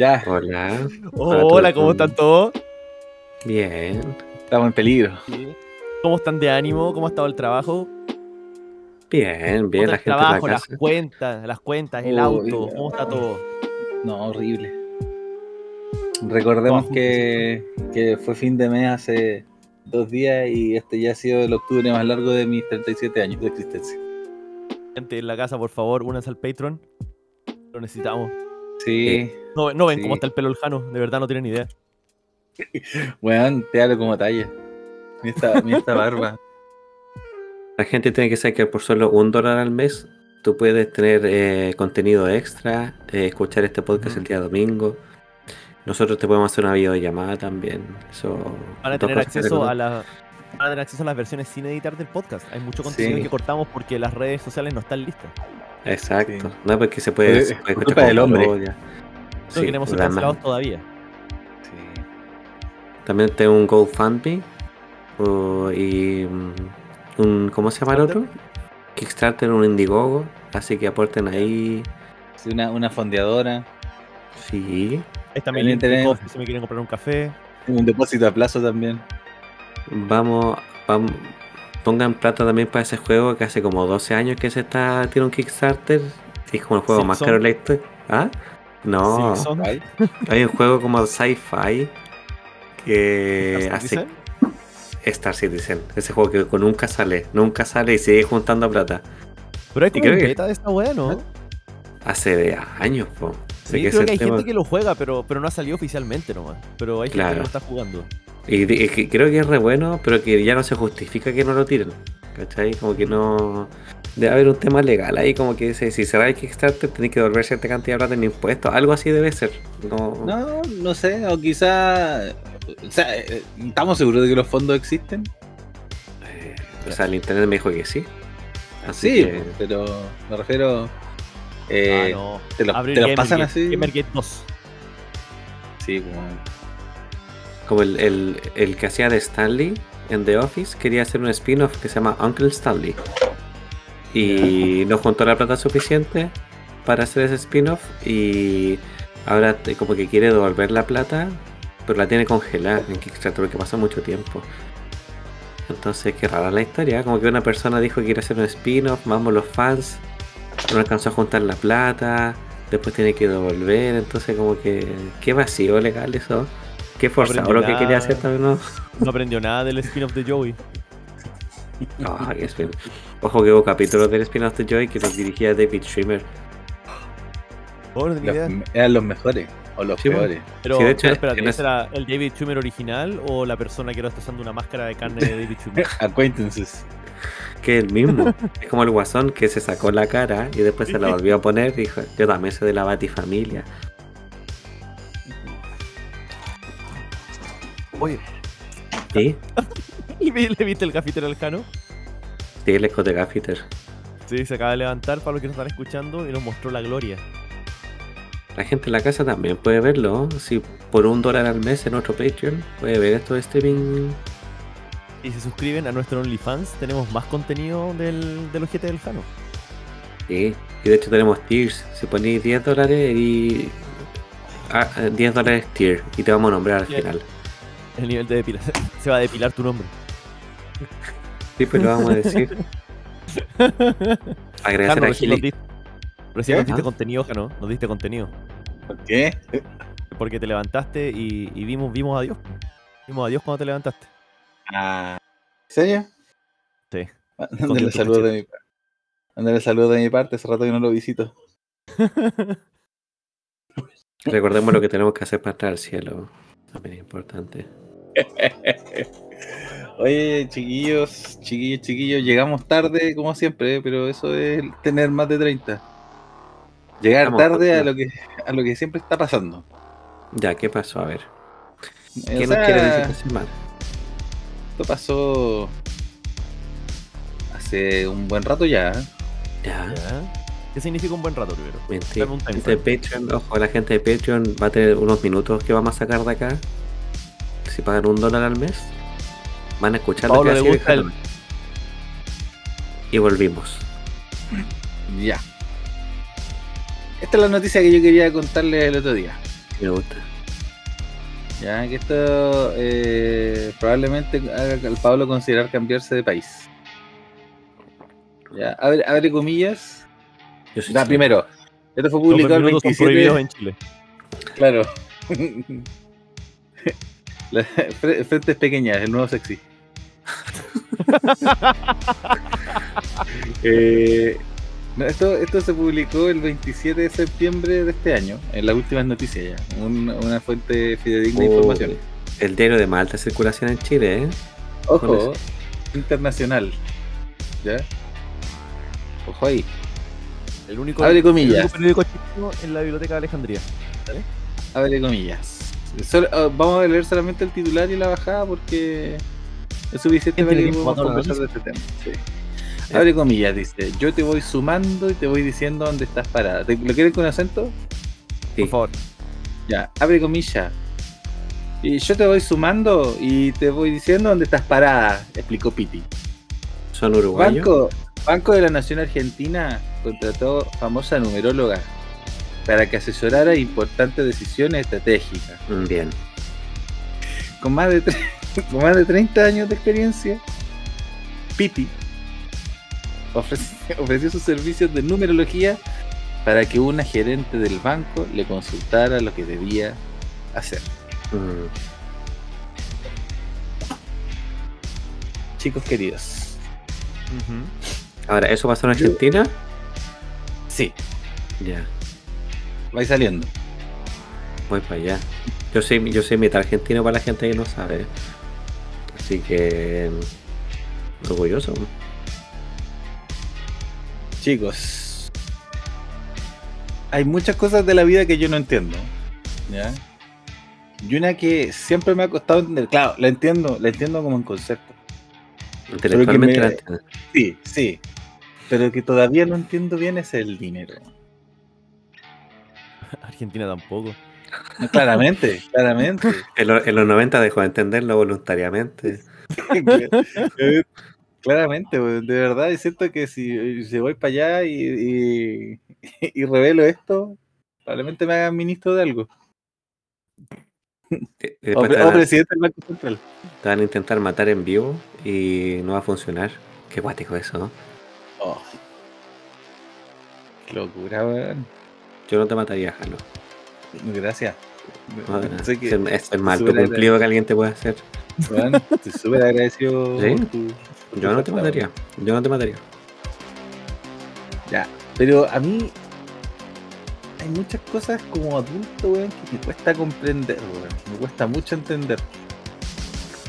Ya, Hola. Hola, ¿cómo están todos? Bien. estamos en peligro. ¿Cómo están de ánimo? ¿Cómo ha estado el trabajo? Bien, ¿Cómo bien. está La el gente trabajo, la las cuentas, las cuentas, el auto? ¿Cómo está todo? No, horrible. Recordemos que, que fue fin de mes hace dos días y este ya ha sido el octubre más largo de mis 37 años de existencia. Gente en la casa, por favor, únanse al Patreon. Lo necesitamos. Sí, No, no ven Sí. cómo está el pelo Jano, de verdad no tienen idea. weón, te hablo como talla. Mira esta, mira esta barba. La gente tiene que saber que por solo un dólar al mes tú puedes tener eh, contenido extra, eh, escuchar este podcast el día domingo. Nosotros te podemos hacer una videollamada también. Eso, Van a tener acceso a la van a tener acceso a las versiones sin editar del podcast. Hay mucho contenido Sí. que cortamos porque las redes sociales no están listas. Exacto. Sí. No, porque se puede, Es- se puede culpa escuchar del hombre. No Sí, queremos ser cancelados ma- todavía. Sí. También tengo un GoFundMe o- y mm, un, ¿cómo se llama el otro? Kickstarter, un Indiegogo. Así que aporten ahí. Sí, una, una fondeadora, Sí. Ahí También de tenemos- si me quieren comprar un café. un depósito a plazo también. Vamos, vamos, pongan plata también para ese juego que hace como 12 años que se está tiene un Kickstarter. y Es como el juego más caro de la historia. ¿Ah? No, hay un juego como sci-fi que ¿Star hace Citizen? Star Citizen. Ese juego que nunca sale, nunca sale y sigue juntando plata. Pero hay como creo un que- beta de esta wea, ¿no? Hace de años, po. Sí, creo que hay tema- gente que lo juega, pero, pero no ha salido oficialmente nomás. Pero hay gente Claro. que lo está jugando. Y, creo que es re bueno, pero que ya no se justifica que no lo tiren. ¿Cachai? Como que no. Debe haber un tema legal ahí, como que dice, si cerráis Kickstarter tenéis que devolver cierta cantidad de plata en impuestos. Algo así debe ser. No, No, no sé, o quizá. O sea, eh, ¿estamos seguros de que los fondos existen? eh, o sea, el internet me dijo que sí. Así Sí, que- pero me refiero. eh, ah, no. ¿Te los, Gamergate, pasan así? Gamergate 2. Sí, como. Como el, el, el que hacía de Stanley en The Office, quería hacer un spin-off que se llama Uncle Stanley. Y no juntó la plata suficiente para hacer ese spin-off y ahora como que quiere devolver la plata, pero la tiene congelada en Kickstarter porque pasó mucho tiempo. Entonces, qué rara la historia, ¿eh? como que una persona dijo que quiere hacer un spin-off, vamos los fans, no alcanzó a juntar la plata, después tiene que devolver, entonces como que qué vacío legal eso. Qué forzado lo que quería hacer también, ¿no? No aprendió nada del spin-off de Joey. Ah, Ojo que hubo capítulos del spin-off de Joy que los dirigía David Schwimmer. Los- eran los mejores o los Sí, peores. Pero, Sí, de hecho, pero espérate, en ¿ese era el David Schumer original o la persona que ahora está usando una máscara de carne de David Schumer? Acquaintances. Que es el mismo. es como el guasón que se sacó la cara y después se la volvió a poner y dijo, yo también soy de la Batifamilia. Oye, ¿Sí? ¿y vi- le viste el gafitero al Jano? Sí, el Scott de Gaffiter. Sí, se acaba de levantar para los que nos están escuchando y nos mostró la gloria. La gente en la casa también puede verlo. Si por un dólar al mes en nuestro Patreon puede ver esto de streaming. Y se suscriben a nuestro OnlyFans, tenemos más contenido del, del ojete del Jano. Sí. Y de hecho tenemos tiers. Si ponéis 10 dólares y... ah, eh, 10 dólares tier y te vamos a nombrar al final. El nivel de depilación. Se va a depilar tu nombre. Sí, pues lo vamos a decir. Agradecer Jano, a recién nos Gili. diste, recién nos ¿Qué? diste Ah. contenido, Jano. Nos diste contenido. ¿Por qué? Porque te levantaste y, y vimos, vimos a Dios. Vimos a Dios cuando te levantaste. Ah, ¿En serio? Sí. Mándale saludos de mi parte. Mándale saludos de mi parte, hace rato que no lo visito. Recordemos lo que tenemos que hacer para entrar al cielo. También es importante. Oye, chiquillos, chiquillos, chiquillos, llegamos tarde como siempre, pero eso es tener más de 30. Llegar Estamos tarde a lo que a lo que siempre está pasando. Ya, ¿qué pasó? A ver. Eh, ¿Qué o nos sea, quiere decir esta semana? Esto pasó hace un buen rato ya. ¿eh? Ya. ¿Ya? ¿Qué significa un buen rato primero? Time Gente de Patreon, ojo, la gente de Patreon va a tener unos minutos que vamos a sacar de acá. Si pagan un dólar al mes, van a escuchar lo Pablo que le hace gusta el-. Y volvimos. Ya. Esta es la noticia que yo quería contarles el otro día. Me gusta. Ya, que esto eh, probablemente haga al Pablo considerar cambiarse de país. Ya, abre, abre comillas. Yo soy primero, esto fue publicado el minutos son prohibidos 27. en Chile. Claro. La- fre- Frentes pequeñas, el nuevo sexy. Eh, no, esto, esto se publicó el 27 de septiembre de este año, en las últimas noticias ya. un- una fuente fidedigna de Oh, información. El diario de más alta circulación en Chile, ¿eh? Ojo, internacional. ¿Ya? Ojo ahí. El único, Abre el comillas. único periódico chileno en la biblioteca de Alejandría. Abre comillas. Solo- ah, vamos a leer solamente el titular y la bajada porque es suficiente para que podamos conversar de este tema. Sí. Abre comillas, dice, yo te voy sumando y te voy diciendo dónde estás parada. ¿Te- ¿Lo quieren con acento? Sí. Por favor. Ya, abre comillas. Y yo te voy sumando y te voy diciendo dónde estás parada, explicó Piti. Son uruguayos. Banco, Banco de la Nación Argentina contrató famosa numeróloga para que asesorara importantes decisiones estratégicas. Mm, Bien. Con más de, con más de 30 años de experiencia, Piti ofreció sus servicios de numerología para que una gerente del banco le consultara lo que debía hacer. Mm, Chicos queridos. Ahora, ¿eso pasó en Argentina? sí, Ya, vais saliendo. voy para allá. Yo soy, yo soy mitad argentino para la gente que no sabe. Así que. Orgulloso. Chicos, hay muchas cosas de la vida que yo no entiendo. ¿ya? Y una que siempre me ha costado entender. Claro, la entiendo, la entiendo como en concepto. Intelectualmente me- la entiendo. Sí, sí. Pero que todavía no entiendo bien es el dinero. Argentina tampoco. No, claramente, claramente. En, lo- en los 90 dejó de entenderlo voluntariamente. Eh, claramente, de verdad, y siento que si, si voy para allá y, y, y revelo esto, probablemente me hagan ministro de algo. Y- y O, a- presidente del Banco Central. te van a intentar matar en vivo y no va a funcionar. Qué guático eso, ¿no? Oh. Qué locura, weón. Yo no te mataría, Jalo. Gracias. No, que, es, el- mal cumplido que alguien te puede hacer. weón, estoy súper agradecido. ¿Sí? por tu- por tu Yo no te mataría. Yo no te mataría. Ya, pero a mí hay muchas cosas como adulto, weón, que me cuesta comprender, weón. Me cuesta mucho entender.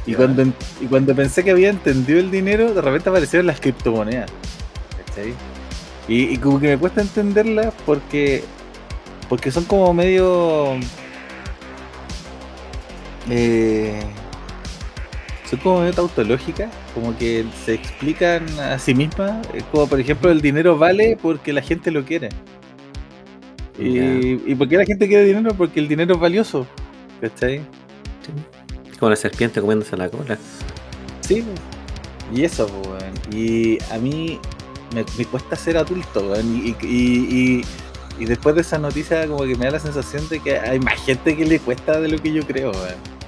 Y cuando, y cuando pensé que había entendido el dinero, de repente aparecieron las criptomonedas. ¿Cachai? Y, y como que me cuesta entenderlas porque, porque son como medio... eh, son como medio tautológicas, como que se explican a sí mismas, eh, como por ejemplo el dinero vale porque la gente lo quiere. Y, Ya. ¿y por qué la gente quiere dinero? Porque el dinero es valioso. ¿Cachai? Sí. Como la serpiente comiéndose la cola. Sí. Y eso, weón. Y a mí me, cuesta ser adulto, weón. Y, y, y- y después de esa noticia como que me da la sensación de que hay más gente que le cuesta de lo que yo creo, weón.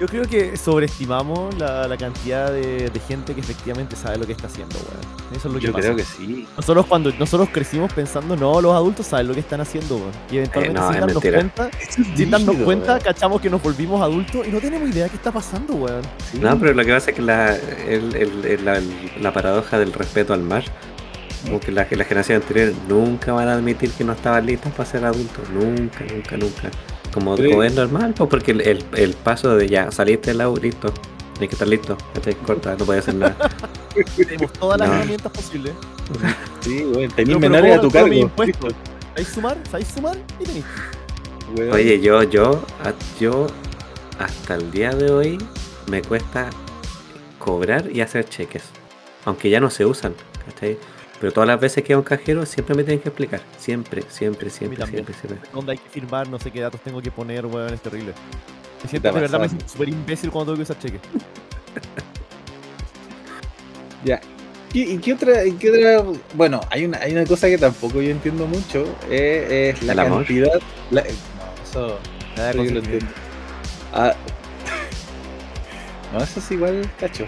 Yo creo que sobreestimamos la, la cantidad de, de gente que efectivamente sabe lo que está haciendo, weón. Eso es lo que Yo pasa. creo que sí. Nosotros cuando nosotros crecimos pensando, no, los adultos saben lo que están haciendo, weón. Y eventualmente Eh, no, sin darnos cuenta, sin darnos cuenta, weón. cachamos que nos volvimos adultos y no tenemos idea de qué está pasando, weón. Sí. No, pero lo que pasa es que la, el- el- el- la, la paradoja del respeto al mar, como que la, las generaciones anteriores nunca van a admitir que no estaban listas para ser adultos. Nunca, nunca, nunca. Como, como es normal, pues porque el, el- el paso de ya saliste del agua, listo. Tienes que estar listo. ¿cachai? Corta, no puedes hacer nada. Tenemos todas las No. herramientas posibles. Sí, Tenís pero menores a tu cargo. ¿Sabéis sumar? ¿Sabéis sumar? Y tenéis. Oye, yo, yo, a- yo, hasta el día de hoy, me cuesta cobrar y hacer cheques. Aunque ya no se usan, ¿cachai? Pero todas las veces que hago un cajero, siempre me tienen que explicar. Siempre, siempre, siempre, siempre, siempre. Dónde hay que firmar, no sé qué datos tengo que poner, weón, es terrible. Me siento, de verdad, me siento súper imbécil cuando tengo que usar cheques. Ya. ¿Y, y qué otra, y qué otra? Bueno, hay una, hay una cosa que tampoco yo entiendo mucho. eh, es la cantidad. la- no, eso. Nada lo entiendo. Ah. No, eso es igual cacho.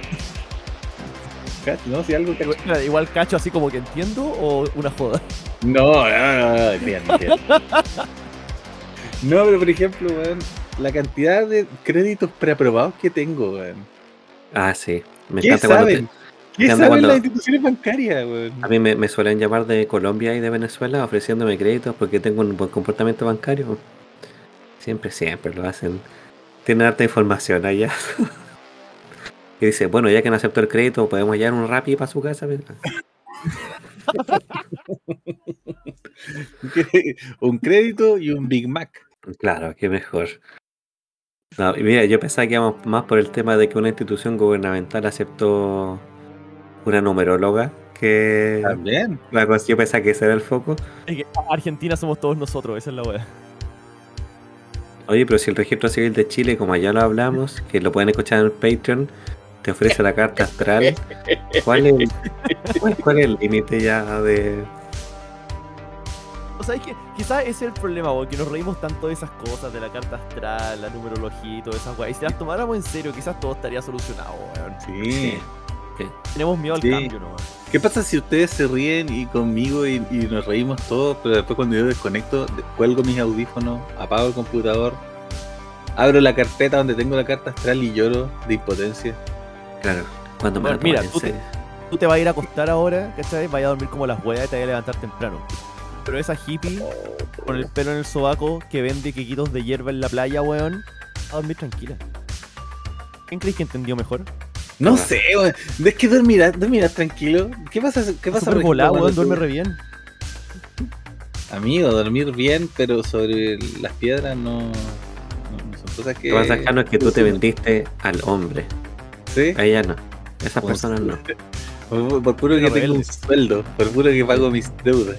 Cacho, No, si algo cacho. Igual, cacho así como que entiendo o una joda. No, no, no, no, bien. No, pero por ejemplo, weón, la cantidad de créditos preaprobados que tengo, weón. Ah, sí. Me ¿Qué encanta cuando saben? te- ¿Qué saben cuando- las instituciones bancarias, weón? a mí me, me suelen llamar de Colombia y de Venezuela ofreciéndome créditos porque tengo un buen comportamiento bancario. Siempre, siempre lo hacen. Tienen harta información allá. y dice, bueno, ya que no aceptó el crédito, podemos llevar un Rappi para su casa. un crédito y un Big Mac. Claro, qué mejor. No, mira, yo pensaba que íbamos más por el tema de que una institución gubernamental aceptó una numeróloga que También. la cosa- yo pensaba que ese era el foco. Es que Argentina somos todos nosotros, esa es la wea. Oye, pero si el registro civil de Chile, como ya lo hablamos, que lo pueden escuchar en el Patreon, te ofrece la carta astral. ¿Cuál es el, cuál, cuál es el límite ya de. O sea, es que quizás ese es el problema, weón, que nos reímos tanto de esas cosas, de la carta astral, la numerología y todas esas weas. Y si las tomáramos en serio, quizás todo estaría solucionado, weón. Sí. Tenemos miedo al cambio, ¿no? ¿Qué pasa si ustedes se ríen y conmigo y, y nos reímos todos, pero después cuando yo desconecto, de- cuelgo mis audífonos, apago el computador, abro la carpeta donde tengo la carta astral y lloro de impotencia? Claro, cuando me Mira, lo tú te-. Tú te vas a ir a acostar ahora, ¿cachai? Vaya a dormir como las weas y te vas a levantar temprano. Pero esa hippie con el pelo en el sobaco que vende quequitos de hierba en la playa, weón, va a dormir tranquila. ¿Quién crees que entendió mejor? No sé, weón. Es que dormirás, dormirás tranquilo. ¿Qué pasa? ¿Qué pasa ejemplo, volado, weón, duerme re bien. Amigo, dormir bien, pero sobre las piedras no, no, no son cosas que... Lo más cercano es que tú te vendiste al hombre. ¿Sí? A ella no. Esas Pues, personas no. Por, por puro que Pero tengo un rebeldes. sueldo, por puro que pago mis deudas.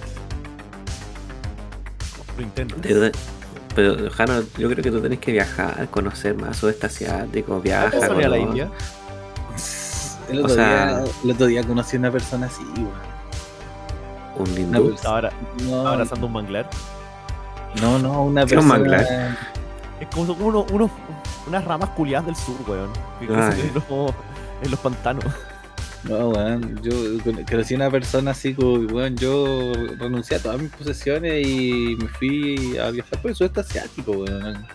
Lo intento. Deuda- Pero, Jano, yo creo que tú tenés que viajar, conocer más sudeste asiático, viaja. ¿Puedo salir a la. India? El O otro, sea- día, el otro día conocí a una persona así. Un hindú. persona- Ahora, No, abrazando un manglar. no, no, una ¿Qué es un persona... manglar? Es como son unos, unos, unas ramas culiadas del sur, weón. Que crecen en los, en los pantanos. No, weón, yo con- conocí a una persona así como, weón, yo renuncié a todas mis posesiones y me fui a viajar por el sudeste asiático, weón.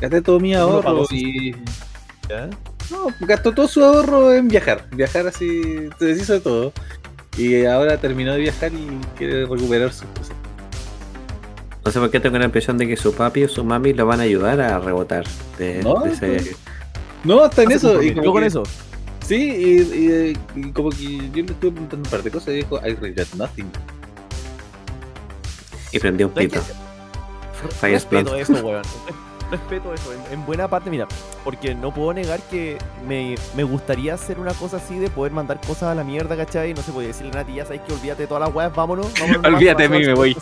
Gasté todo mi ¿Cómo lo ahorro y... ¿Ya? No, gastó todo su ahorro en viajar. Viajar así, se deshizo de todo. Y ahora terminó de viajar y quiere recuperar sus cosas. No sé por qué tengo la impresión de que su papi o su mami lo van a ayudar a rebotar de, No, de ese. pues, No, está en eso. Y como con eso. Sí, y, y- y como que yo le estuve preguntando un par de cosas y dijo, I regret nothing. Y prendió un ¿Sabes pito. Fire weón. Respeto eso. En, en buena parte, mira, porque no puedo negar que me, me gustaría hacer una cosa así de poder mandar cosas a la mierda, ¿cachai? No se puede decirle a Nati, ya sabes que olvídate de todas las weas, vámonos. vámonos Olvídate de mí, me voy.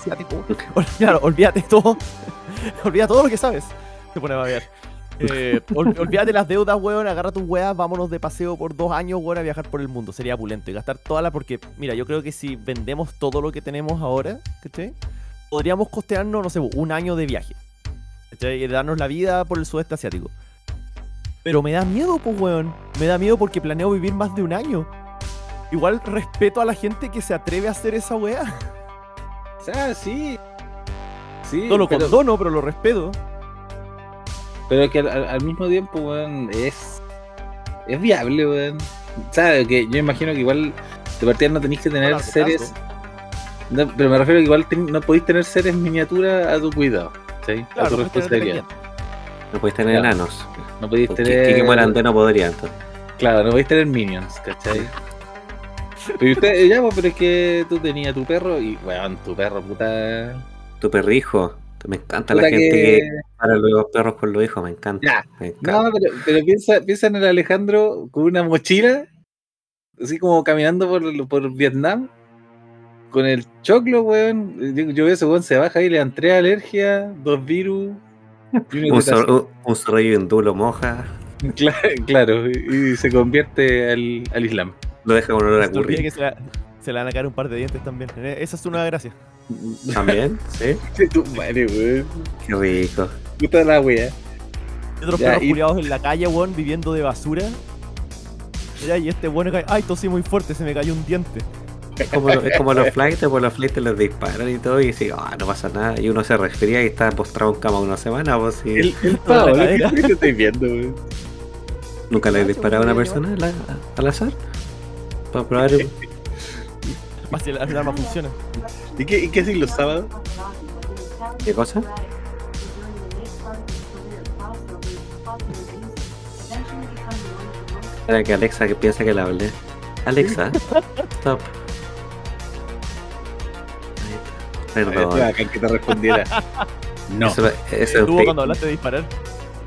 Ol- Claro, olvídate todo. Olvida todo lo que sabes. Se pone a babear. Eh, ol- olvídate las deudas, weón. Agarra tus weas, vámonos de paseo por dos años, weón, a viajar por el mundo. Sería opulento. Y gastar toda la. Porque, mira, yo creo que si vendemos todo lo que tenemos ahora, ¿cachai? Podríamos costearnos, no sé, un año de viaje. ¿Cachai? Y darnos la vida por el sudeste asiático. Pero me da miedo, pues, weón. Me da miedo porque planeo vivir más de un año. Igual respeto a la gente que se atreve a hacer esa wea. O sea, sí. Sí, No lo pero, condono, pero lo respeto. pero que al, mismo tiempo, weón, es. Es viable, weón. ¿Sabes? Que yo imagino que igual de partida no tenéis que tener seres. No, pero me refiero que igual ten- no podéis tener seres miniatura a tu cuidado. Responsabilidad. No podéis tener Claro. enanos. No podéis tener. Kiki Morandé no podría entonces. Claro, no podéis tener minions, ¿cachai? Pero usted, ya, pues, pero es que tú tenías tu perro y, weón, tu perro, puta. Tu perrijo. Me encanta puta la gente que- que para los perros con los hijos, me encanta. Ya. me encanta. No, pero, pero piensa, piensa en el Alejandro con una mochila, así como caminando por, por Vietnam, con el choclo, weón. Yo, yo veo ese weón se baja y le dan tres alergias, dos virus. un, zor- un, un zorrillo hindú lo moja, Claro, claro, y, y se convierte al, al Islam. lo deja con olor a curry. que se, la- se le van a caer un par de dientes también. Eh, Esa es una gracia. También, sí. Tu madre, weón. Qué rico. Puta la wea. Y otros Ya, perros y- culiados en la calle, weón, viviendo de basura. Ya, y este bueno cae. Ay, tosí muy fuerte, se me cayó un diente. Es como, es como los flights, pues los flights les disparan y todo, y dice, ah, no pasa nada. Y uno se resfría y está postrado en cama una semana, pues sí. El, el la cadera. ¿qué te estoy viendo, weón? ¿Nunca le he Ah, disparado a una persona al, al azar? Para probar. Más si el, el arma funciona. ¿Y qué, y qué hacen los sábados? ¿Qué cosa? Era que Alexa que piensa que la hablé. Alexa, stop. Perdón. Acá que te respondiera. No. Eso, eso Tuvo cuando hablaste de disparar.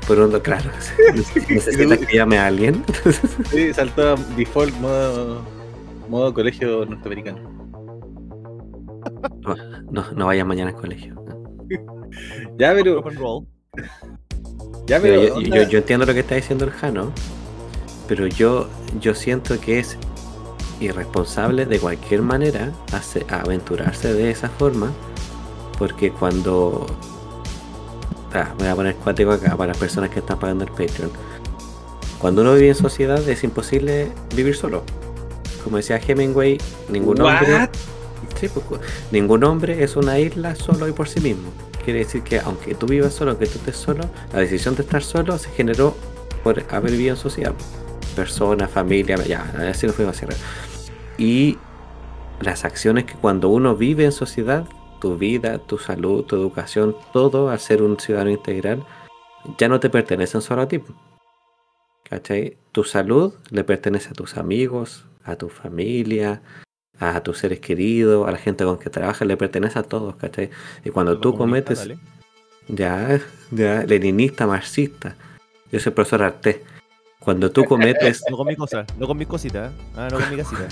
por un claro. Necesitas que llame a alguien. Sí, saltó a default modo, modo colegio norteamericano. No, no vayas mañana al colegio. Ya, pero. Ya, pero. yo, onda- yo- yo entiendo lo que está diciendo el Jano, pero yo, yo siento que es irresponsable de cualquier manera hace- aventurarse de esa forma, porque cuando... Ah, voy a poner cuático acá para las personas que están pagando el Patreon. Cuando uno vive en sociedad es imposible vivir solo. Como decía Hemingway, ningún hombre... Sí, pues, ningún hombre es una isla solo y por sí mismo. Quiere decir que aunque tú vivas solo, aunque tú estés solo, la decisión de estar solo se generó por haber vivido en sociedad. Persona, familia, ya, así lo fuimos a cerrar. Y las acciones que cuando uno vive en sociedad, tu vida, tu salud, tu educación, todo al ser un ciudadano integral, ya no te pertenecen solo a ti. ¿Cachai? Tu salud le pertenece a tus amigos, a tu familia, a tus seres queridos, a la gente con que trabajas, le pertenece a todos, ¿cachai? Y cuando tú cometes, dale. ya, ya, leninista, marxista, yo soy profesor Arte, cuando tú cometes, No con mis cosas, no con mis cositas. ¿eh? Ah, no con mi casita.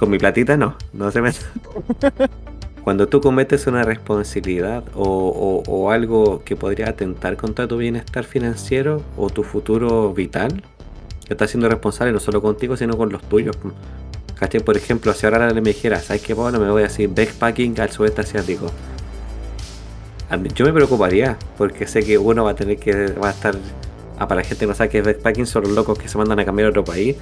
Con mi platita no, no se me... Cuando tú cometes una responsabilidad o, o- o algo que podría atentar contra tu bienestar financiero o tu futuro vital, que estás siendo responsable no solo contigo, sino con los tuyos. ¿Cachai? Por ejemplo, si ahora me dijera, ¿sabes qué, Pablo? Me voy así, backpacking al sudeste asiático. A Yo me preocuparía, porque sé que uno va a tener que, va a estar, ah, para la gente que no sabe qué es backpacking, son los locos que se mandan a cambiar a otro país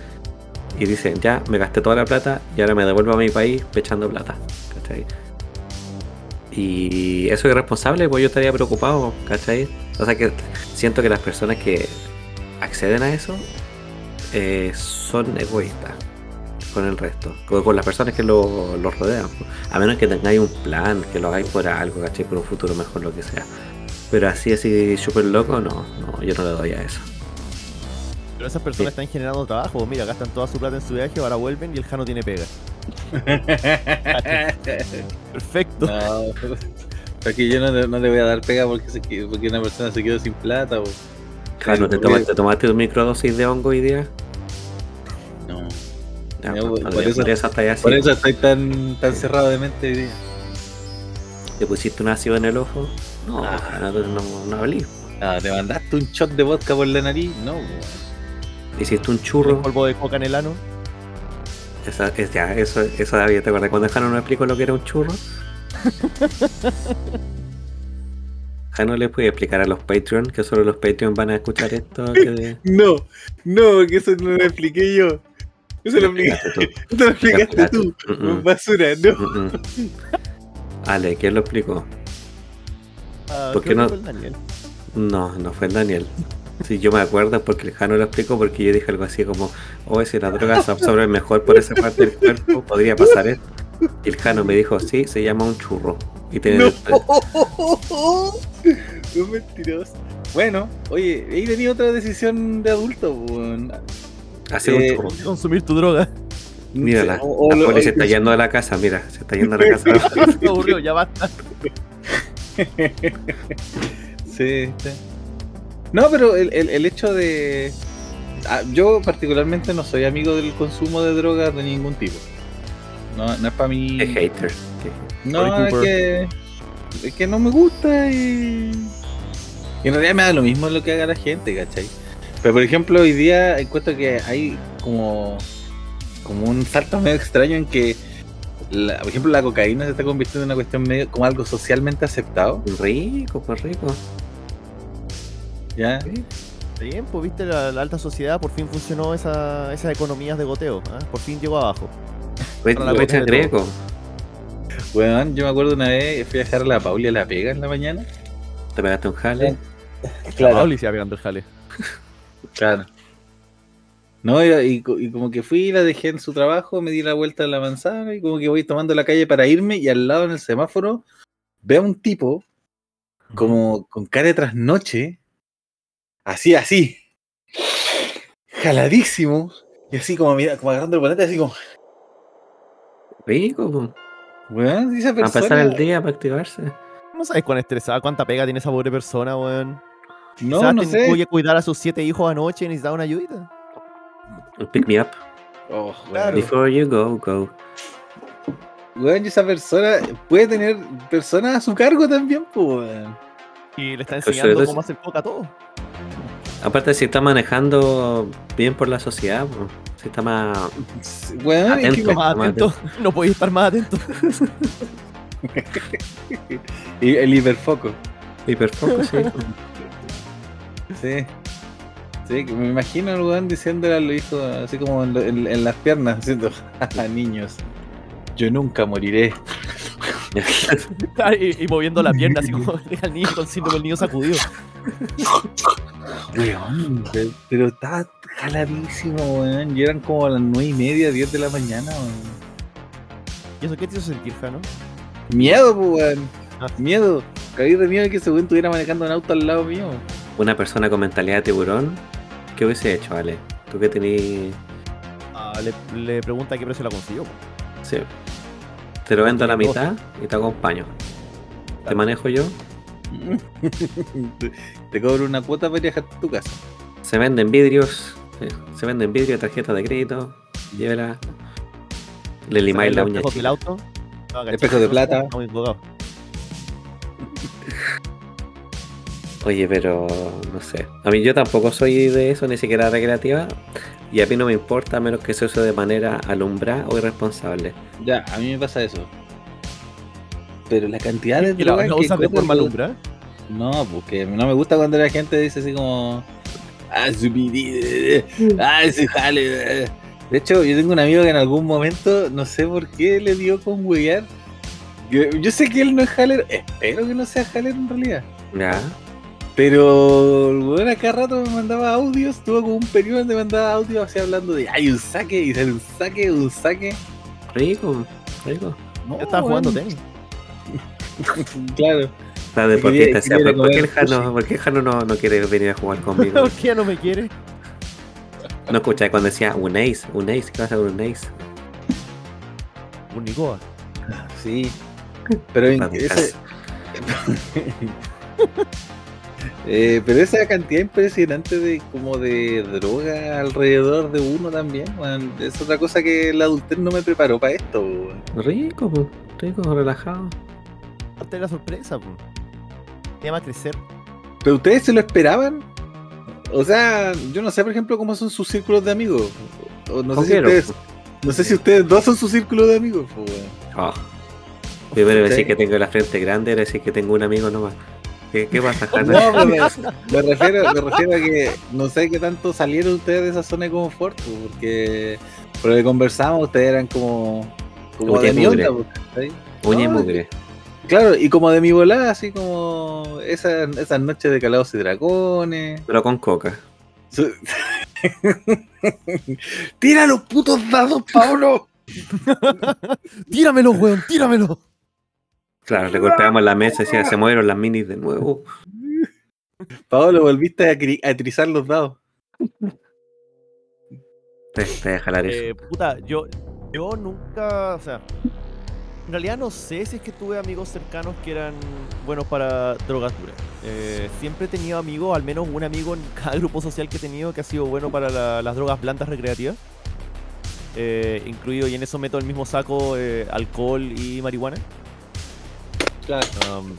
y dicen, ya, me gasté toda la plata y ahora me devuelvo a mi país pechando plata. ¿Cachai? Y eso es irresponsable, pues yo estaría preocupado, ¿cachai? O sea que siento que las personas que acceden a eso eh, son egoístas con el resto, con, con las personas que lo, lo rodean. pues. A menos que tengáis un plan, que lo hagáis por algo, ¿cachai? Por un futuro mejor, lo que sea. Pero así, así, súper loco, no, no, yo no le doy a eso. Pero esas personas están generando trabajo. Mira, gastan toda su plata en su viaje, ahora vuelven y el Jano tiene pega. Perfecto. No, porque yo no, le- no le voy a dar pega porque, se, que- porque una persona se quedó sin plata. o- Jano, ¿te tomaste, tomaste un microdosis de hongo hoy día? No, Ya, No, por por, eso- eso estáis así. por eso estoy tan, tan cerrado de mente hoy día. ¿Te pusiste un ácido en el ojo? No, Ah. No, no, no hablé. Ah, ¿Te mandaste un shot de vodka por la nariz? No, weón. Hiciste un churro. polvo de coca en el ano. Esa, es, ya, eso, eso David, ¿te acuerdas cuando Jano nos explicó lo que era un churro? Jano le puede explicar a los Patreon, que solo los Patreon van a escuchar esto. Que no, no, que eso no lo expliqué yo. Eso lo explicaste, explicaste tú. eso lo explicaste tú. Mm, mm. Basura, no. Mm. Ale, ¿quién lo explicó? Ah, ¿Por qué no? fue el Daniel. No, no fue el Daniel. Sí, yo me acuerdo porque el Jano lo explicó porque yo dije algo así como, oh, si las drogas se absorben mejor por esa parte del cuerpo, podría pasar esto. Y el Jano me dijo, sí, se llama un churro. Y tiene No. No mentiroso. Bueno, oye, ahí tenía otra decisión de adulto. weón. hacer un Eh, churro. Consumir tu droga. Mírala, O- o la poli se o- está yendo de la casa, mira, se está yendo de la casa. Me aburrió, ya basta. Sí, sí. No, pero el, el, el hecho de. ah, yo, particularmente, no soy amigo del consumo de drogas de ningún tipo. No, no es para mí. Es hater. No, es que. Es que no me gusta y. y en realidad me da lo mismo lo que haga la gente, ¿cachai? Pero por ejemplo, hoy día encuentro que hay como. como un salto medio extraño en que. la- por ejemplo, la cocaína se está convirtiendo en una cuestión medio como algo socialmente aceptado. Rico, pues rico. ¿Ya? Está bien, pues viste, la, la alta sociedad por fin funcionó esa, esas economías de goteo. ¿ah? Por fin llegó abajo. Para la lo cocha echa de greco. Weón, yo me acuerdo una vez fui a dejar a la Pauli a la pega en la mañana. Te pegaste un jale. La Pauli se iba pegando el jale. Claro. No, y, y co- y como que fui, la dejé en su trabajo, me di la vuelta a la manzana y como que voy tomando la calle para irme y al lado en el semáforo veo a un tipo como con cara de trasnoche, así, así, jaladísimo, y así como, mira, como agarrando el volante, así como, Rico, weón, esa a persona... pasar el día para activarse. No sabes cuán estresada, cuánta pega tiene esa pobre persona, weón. No, Quizás no sé. Cuidar a sus siete hijos anoche y necesitaba una ayudita. Pick me up. Oh. Claro. Before you go, go. Weón, esa persona puede tener personas a su cargo también, pues, weón. Y le está enseñando cómo hacer coca a todo. Aparte, si está manejando bien por la sociedad, si está más. Es que Atento. Más más atento. No podéis estar más atento. Y el hiperfoco. Hiperfoco, sí. Sí. Sí, me imagino al weón diciéndole a los hijos, así como en, lo- en- en las piernas, diciendo, a niños, yo nunca moriré. y, y moviendo la pierna así como deja al niño con síndrome del niño sacudido. Weón, pe- pero estaba jaladísimo, weón. Y eran como a las nueve y media, 10 de la mañana, weón. ¿Y eso qué te hizo sentir, Jano? Miedo, pues, weón. Ah. Miedo. Caí de miedo de que ese weón estuviera manejando un auto al lado mío. Una persona con mentalidad de tiburón, ¿qué hubiese hecho, Ale? Tú que tenías. Ah, le, le pregunta a qué precio la consiguió. po. Sí. Te lo vendo a la mitad y te acompaño. Te Claro. manejo yo. te, cobro una cuota para viajar a tu casa. Se venden vidrios. sí, Se venden vidrios, tarjetas de crédito. Llévela. Le limáis la uña. chica. auto. No, Espejos de plata. muy. Oye, pero no sé. A mí yo tampoco soy de eso, ni siquiera recreativa. Y a mí no me importa a menos que se use de manera alumbrada o irresponsable. Ya, a mí me pasa eso. Pero la cantidad de Y la, drogas la que usas de forma alumbra. No, porque no me gusta cuando la gente dice así como. Ah, su ah, ese jale. eh". De hecho, yo tengo un amigo que en algún momento, no sé por qué, le dio con huear. Yo, yo sé que él no es jalero, espero que no sea jalero en realidad. Ya. Pero el weón acá rato me mandaba audios, tuvo como un periodo donde mandaba audios así hablando de hay un saque, y sale un saque, un saque. Rico, rico. No, Yo estaba jugando tenis. Claro. La Quería- deportista decía, quería ¿pero ¿por qué el Jano, por qué el Jano no, no quiere venir a jugar conmigo? ¿Por qué no me quiere? No escuché cuando decía un ace, un ace, ¿qué vas a hacer un ace? Un Nicoa. Sí. Pero en- ese, Eh, pero esa cantidad impresionante de como de droga alrededor de uno también, es otra cosa que la adultez no me preparó para esto, weón. Rico, rico, relajado. Parte de la sorpresa, po. Se llama crecer. Pero ustedes se lo esperaban. O sea, yo no sé, por ejemplo, cómo son sus círculos de amigos. O no sé si ustedes, no sé si ustedes dos son su círculo de amigos. Oh. Primero Sí. decir que tengo la frente grande, ahora decir que tengo un amigo nomás. ¿Qué, qué pasa? No, pero me, me refiero, me refiero a que no sé qué tanto salieron ustedes de esa zona de confort, po, porque por lo que conversamos, ustedes eran como, como de mi mugre. onda, ¿cachai? Uña y mugre. Claro, y como de mi volada, así como esas, esas noches de calados y dragones. Pero con coca. Su- ¡Tira los putos dados, Pablo! ¡Tíramelo, weón! ¡Tíramelo! Claro, le golpeamos la mesa y decía, se movieron las minis de nuevo. Pablo, volviste a, a trizar los dados. Te, te deja jalar eso. Eh, puta, yo, yo nunca, o sea, en realidad no sé si es que tuve amigos cercanos que eran buenos para drogas duras. Eh, siempre he tenido amigos, al menos un amigo en cada grupo social que he tenido que ha sido bueno para la- las drogas blandas recreativas. Eh, incluido, y en eso meto el mismo saco eh, alcohol y marihuana. Claro. Um,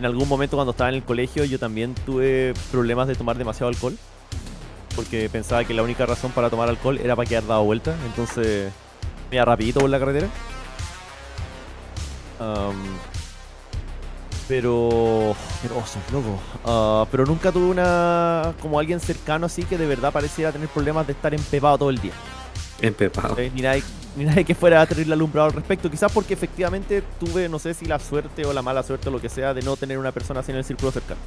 en algún momento cuando estaba en el colegio yo también tuve problemas de tomar demasiado alcohol. Porque pensaba que la única razón para tomar alcohol era para quedar dado vuelta. Entonces me iba rapidito por la carretera. Um, Pero. Pero loco. Ah, pero nunca tuve una. como alguien cercano así que de verdad pareciera tener problemas de estar empepado todo el día. Empepado. ¿cachai? Ni nadie, ni nadie que fuera a tenerle alumbrado al respecto. Quizás porque efectivamente tuve, no sé si la suerte o la mala suerte o lo que sea, de no tener una persona así en el círculo cercano.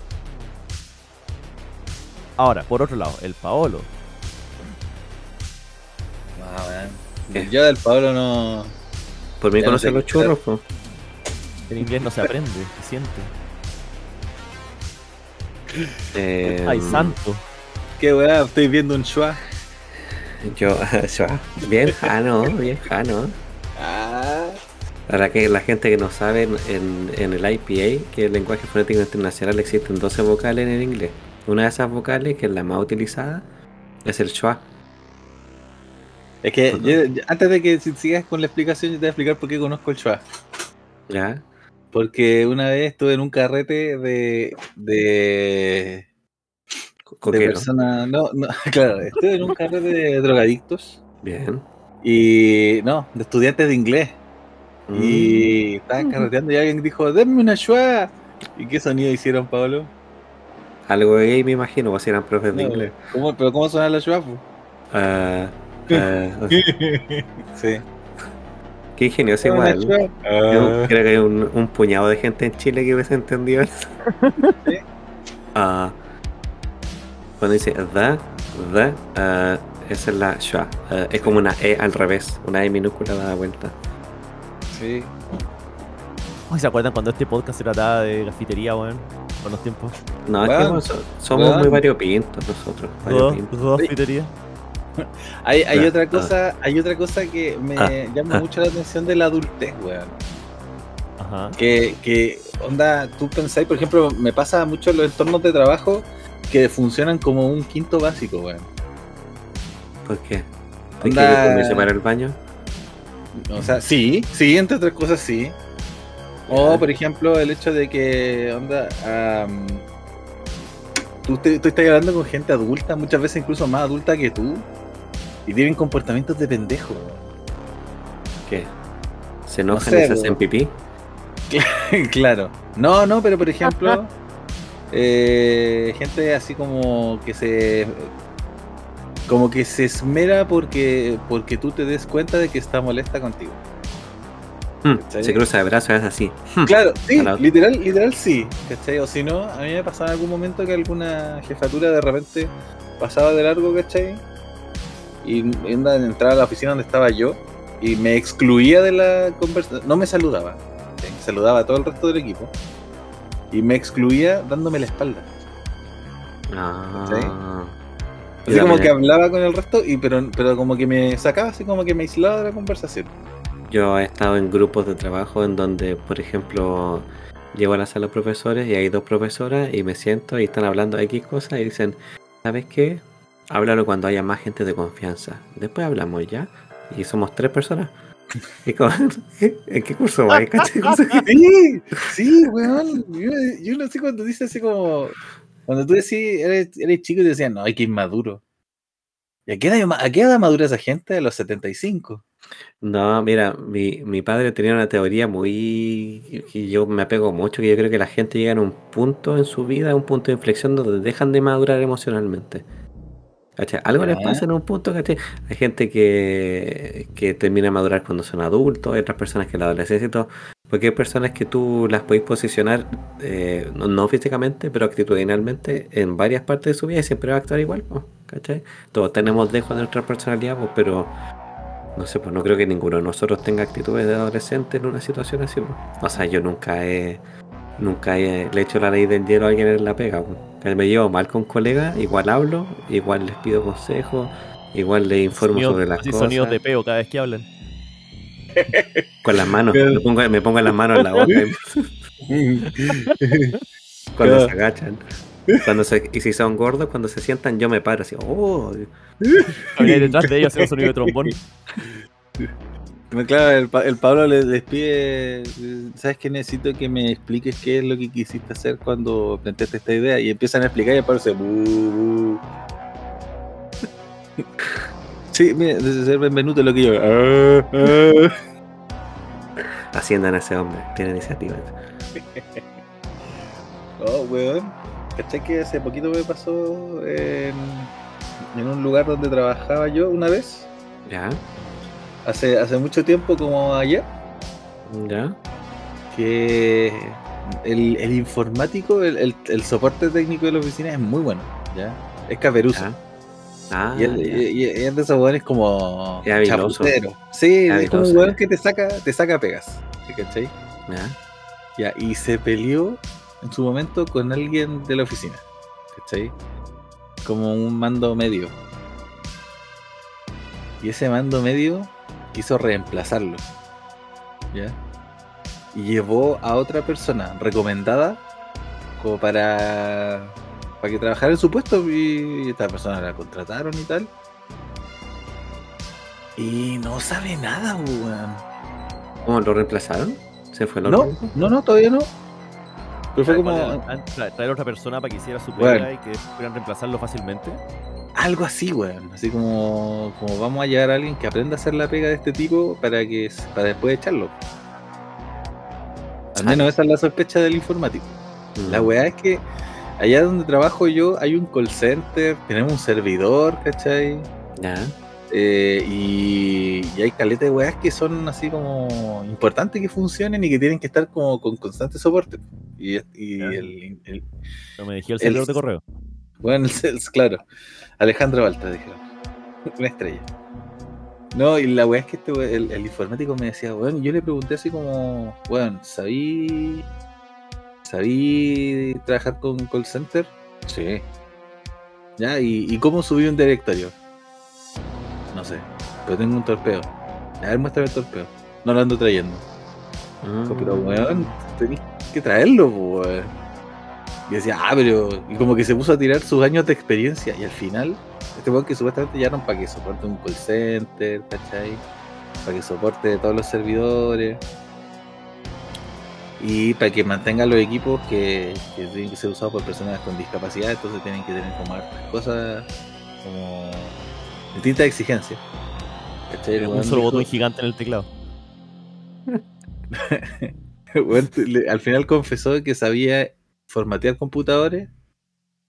Ahora, por otro lado, el Paolo. ¿Qué? Yo del Pablo no. Por mí Ya conocer los churros, po. En inglés no se aprende, se siente. Eh, Ay, santo. Qué weá, estoy viendo un schwa. Yo, bien jano, bien jano. Ah. Para que la gente que no sabe, en, en el IPA, que es el lenguaje fonético internacional, existen 12 vocales en el inglés. Una de esas vocales, que es la más utilizada, es el schwa. Es que yo- antes de que si- sigas con la explicación, yo te voy a explicar por qué conozco el schwa. ¿Ya? Porque una vez estuve en un carrete de. de. de personas. No, no, claro, estuve en un carrete de drogadictos. Bien. Y. no, de estudiantes de inglés. Mm. Y estaban carreteando y alguien dijo, denme una schwa. ¿Y qué sonido hicieron, Pablo? Algo gay, me imagino, pues si eran profes de No, inglés. ¿cómo- ¿Pero cómo suena la po? Ah, ah, sí. Qué ingenioso igual. Yo Ah. creo que hay un, un puñado de gente en Chile que hubiese entendido eso. Sí. Ah, cuando dice the, the, ah, esa es la schwa. Ah, es como una E al revés, una E minúscula dada vuelta. Sí. Ay, ¿Se acuerdan cuando este podcast se trataba de grafitería, weón? Con los tiempos. No, es que so- somos weón. muy variopintos nosotros. variopintos. Grafitería. Hay, hay otra ah. cosa, hay otra cosa que me Ah, llama ah. mucho la atención de la adultez, weón. Ajá. Que, que, onda, tú pensáis, por ejemplo, me pasa mucho en los entornos de trabajo que funcionan como un quinto básico, weón. ¿Por qué? ¿Te permiso para el baño? O sea, sí, sí, entre otras cosas sí. O, por ejemplo, el hecho de que, onda, am, tú, te- tú estás hablando con gente adulta, muchas veces incluso más adulta que tú, y tienen comportamientos de pendejo. ¿Qué? ¿Se enojan sé, y se hacen pipí? claro. No, no, pero por ejemplo, eh, gente así como que se. Como que se esmera porque, porque tú te des cuenta de que está molesta contigo. Hmm. Se cruza de brazos, es así. Claro, sí, literal, literal sí. ¿Cachai? O si no, a mí me pasaba en algún momento que alguna jefatura de repente pasaba de largo, ¿cachai? Y anda en entrar a la oficina donde estaba yo y me excluía de la conversación. No me saludaba, saludaba a todo el resto del equipo y me excluía dándome la espalda. Ah. Así como que hablaba con el resto, y pero, pero como que me sacaba, así como que me aislaba de la conversación. Yo he estado en grupos de trabajo en donde, por ejemplo, llego a la sala de profesores y hay dos profesoras y me siento y están hablando X cosas y dicen, ¿sabes qué? Háblalo cuando haya más gente de confianza. Después hablamos ya. Y somos tres personas. ¿En qué curso que- Sí, sí, weón. Yo, yo no sé cuando dice así como. Cuando tú decís, eres, eres chico y te decían, no, hay que ir maduro. ¿Y a qué, edad, a qué edad madura esa gente? A los 75. No, mira, mi, mi padre tenía una teoría muy... que yo me apego mucho, que yo creo que la gente llega a un punto en su vida, un punto de inflexión donde dejan de madurar emocionalmente. ¿Cachai? Algo les pasa en un punto, ¿cachai? Hay gente que, que termina de madurar cuando son adultos, hay otras personas que la adolescencia y todo, porque hay personas que tú las podéis posicionar, eh, no, no físicamente, pero actitudinalmente en varias partes de su vida y siempre va a actuar igual, pues, ¿cachai? Todos tenemos dejos de nuestra personalidad, pues, pero no sé, pues no creo que ninguno de nosotros tenga actitudes de adolescente en una situación así. pues. O sea, yo nunca he, nunca he, le he hecho la ley del hielo a alguien en la pega. pues. Que me llevo mal con colegas, igual hablo, igual les pido consejos, igual les informo sobre las así cosas. sonidos de peo cada vez que hablan. Con las manos, me pongo, me pongo las manos en la boca cuando se agachan. Cuando se, y si son gordos, cuando se sientan, yo me paro así, oh, Había detrás de ellos haciendo sonido de trombón. Claro, el, el Pablo le- les pide, ¿sabes qué? Necesito que me expliques qué es lo que quisiste hacer cuando planteaste esta idea. Y empiezan a explicar y el Pablo se... Sí, mira, desde ser Benvenuto lo que yo... "Ah, ah". asciendan a ese hombre, tiene iniciativa. Oh, weón. ¿Cachai que hace poquito me pasó en, en un lugar donde trabajaba yo una vez? Ya, Hace, hace mucho tiempo, como ayer, ya. que el, el informático, el, el- el soporte técnico de la oficina es muy bueno, ¿ya? Es caperuzo. ya. Ah, Y, es de esos weones como Es chaputero. Sí, es como un ya. que te saca, te saca pegas. ¿sí, ¿Cachai? ya. Ya, y se peleó en su momento con alguien de la oficina. ¿Cachai? Como un mando medio. Y ese mando medio quiso reemplazarlo. ¿Ya? Y llevó a otra persona recomendada como para, para que trabajara en su puesto y esta persona la contrataron y tal. Y no sabe nada, weón. ¿Cómo lo reemplazaron? ¿Se fue el No, otro? no, no, todavía no. Pero fue como Tra- Traer a otra persona para que hiciera su Bueno. pega y que pudieran reemplazarlo fácilmente. algo así, weón. Así como, como vamos a llevar a alguien que aprenda a hacer la pega de este tipo para que para después echarlo. Al menos esa es la sospecha del informático. Mm. La weá es que allá donde trabajo yo hay un call center, tenemos un servidor, ¿cachai? Ya. Eh, y, y hay caletas de weas que son así como importantes que funcionen y que tienen que estar como con constante soporte. Y, el, el- No me dejé el servidor de correo. bueno, el claro. Alejandro Balta, dijeron. Una estrella. No, y la weá es que este el, el informático me decía, y yo le pregunté así como, weón, ¿sabí. ¿Sabí trabajar con call center? Sí. Ya, ¿y, y cómo subí un directorio? No sé, pero tengo un torpeo. A ver, muéstrame el torpeo. No lo ando trayendo. Pero Mm. weón, tenés que traerlo, weón. Y decía, ah, pero. Y como que se puso a tirar sus años de experiencia. Y al final, este weón que supuestamente llegaron para que soporte un call center, ¿cachai? Para que soporte todos los servidores. Y para que mantenga los equipos que, que tienen que ser usados por personas con discapacidad, entonces tienen que tener como hartas cosas como distintas exigencias. Un solo botón gigante en el teclado. Al final confesó que sabía formatear computadores,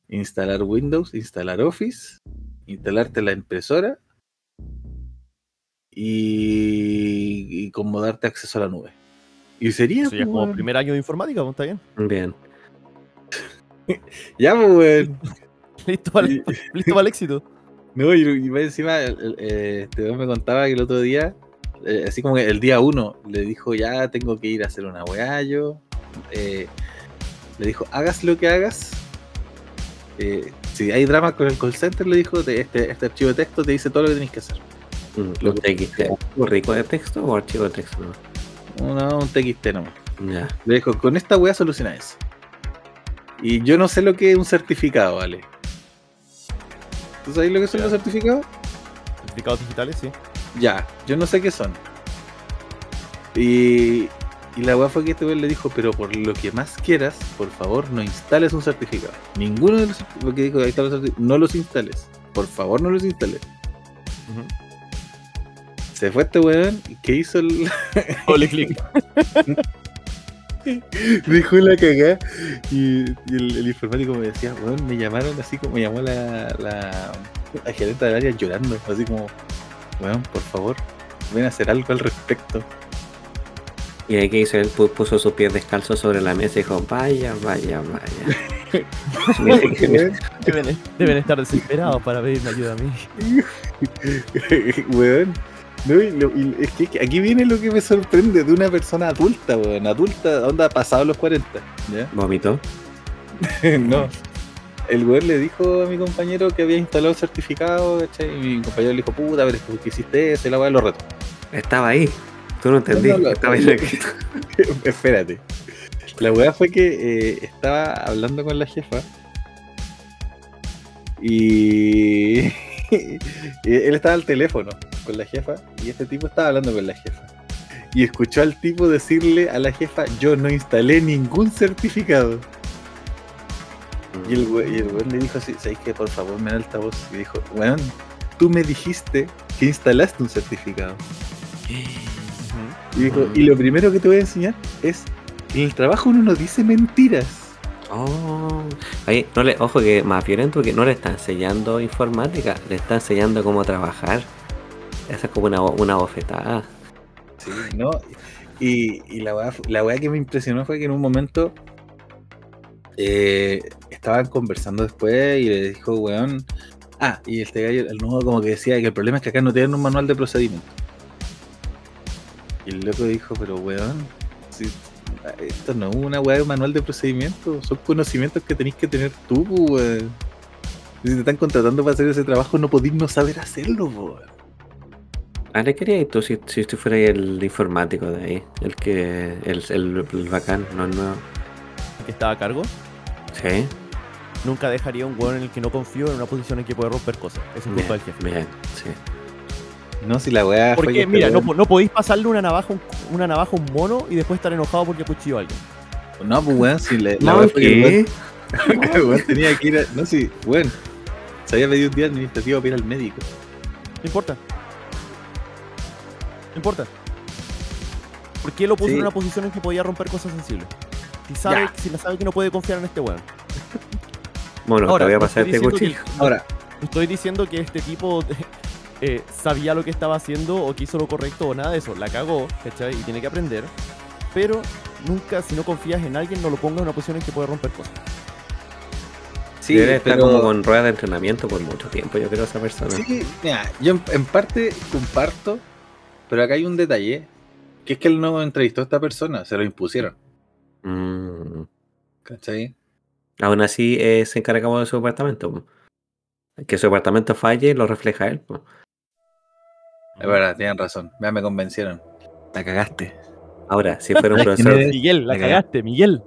instalar Windows, instalar Office, instalarte la impresora y, y como darte acceso a la nube. Y sería, Eso ya es pues, como primer año de informática, pues, ¿está bien? Bien. Ya, pues, weón. Listo para, listo para el éxito. No, y, y más encima, eh, este me contaba que el otro día, eh, así como que el día uno, le dijo, ya tengo que ir a hacer una weá yo. eh, le dijo, hagas lo que hagas. eh, si hay drama con el call center, le dijo, te- este, este archivo de texto te dice todo lo que tenés que hacer. Mm, ¿Un TXT archivo rico de texto o archivo de texto? No? No, un TXT nomás. Le dijo, con esta weá soluciona eso. Y yo no sé lo que es un certificado, ¿vale? ¿Tú sabes lo que son Ya. los certificados? Certificados digitales, sí. Ya, yo no sé qué son. Y, y la weá fue que este weón le dijo, pero por lo que más quieras, por favor, no instales un certificado. Ninguno de los lo que dijo, ahí están los certi- no los instales. Por favor, no los instales. Se fue este weón, ¿y ¿qué hizo el, Doble clic. Dejó la cagá y, y el, el informático me decía, weón, me llamaron así como me llamó la, la, la gerente del área llorando, así como, weón, por favor, ven a hacer algo al respecto. Y ahí que hizo él Pu- puso sus pies descalzos sobre la mesa y dijo, vaya, vaya, vaya. Deben, deben estar desesperados para pedirme ayuda a mí. weón. No, y lo- y es que aquí viene lo que me sorprende de una persona adulta, weón, adulta, onda pasado los 40, ¿ya? Vomitó. no. El weón le dijo a mi compañero que había instalado el certificado, ¿cachai? Y mi compañero le dijo, puta, pero es que ¿por qué hiciste eso? Y la weá lo retó. Estaba ahí. Tú no entendí. No, no, no. Estaba ahí. Espérate. La weá fue que eh, estaba hablando con la jefa. Y. él estaba al teléfono con la jefa. Y este tipo estaba hablando con la jefa. Y escuchó al tipo decirle a la jefa: Yo no instalé ningún certificado. Y el we- y el weón le dijo así: ¿Sabes qué? Por favor, me da altavoz. Y dijo: Weón, tú me dijiste que instalaste un certificado. Y dijo, Mm. y lo primero que te voy a enseñar es, en el trabajo uno no dice mentiras. Oh, ahí, no le, ojo que más violento porque no le está enseñando informática, le está enseñando cómo trabajar. Esa es como una, una bofetada. Sí, ¿no? Y, y la, weá, la weá que me impresionó fue que en un momento eh, estaban conversando después y le dijo, weón. Ah, y este gallo, el nuevo como que decía que el problema es que acá no tienen un manual de procedimiento. Y el loco dijo, pero weón, si, esto no es una weá de manual de procedimiento, son conocimientos que tenéis que tener tú, weón. Si te están contratando para hacer ese trabajo, no podéis no saber hacerlo, weón. Ah, ¿le querías tú si, si tú fueras el informático de ahí? El que. El, el, el bacán, no el nuevo. que estaba a cargo, Sí. nunca dejaría un weón en el que no confío en una posición en que puede romper cosas. Eso es culpa del jefe. Bien, sí. No, si la weá Porque, mira, no, no podéis pasarle una navaja, a un- una navaja a un mono y después estar enojado porque acuchilló a alguien. No, pues weón, si le, la No, weá fue que weón- que el weón tenía que ir a. No, si, weón. Se había pedido un día administrativo para ir al médico. No importa. No importa. ¿Por qué lo puso Sí. en una posición en que podía romper cosas sensibles? Si sabe, Ya. si la sabe que no puede confiar en este weón. Bueno, Ahora, te voy a no pasar este cuchillo. Ahora, estoy diciendo que este tipo eh, sabía lo que estaba haciendo o que hizo lo correcto o nada de eso. La cagó, ¿cachai? Y tiene que aprender. Pero nunca, si no confías en alguien, no lo pongas en una posición en que puede romper cosas. sí, Debe estar pero. como con ruedas de entrenamiento por mucho tiempo, yo creo, esa persona. Sí, mira, yo en, en parte comparto, pero acá hay un detalle. Que es que él no entrevistó a esta persona, se lo impusieron. Mm. ¿Cachai? Aún así, eh, se encargamos de su departamento. Que su departamento falle lo refleja él. po. Es verdad, tienen razón. Mira, me convencieron. La cagaste. Ahora, si fuera un profesor ¿quién Miguel, la la cagaste, Miguel.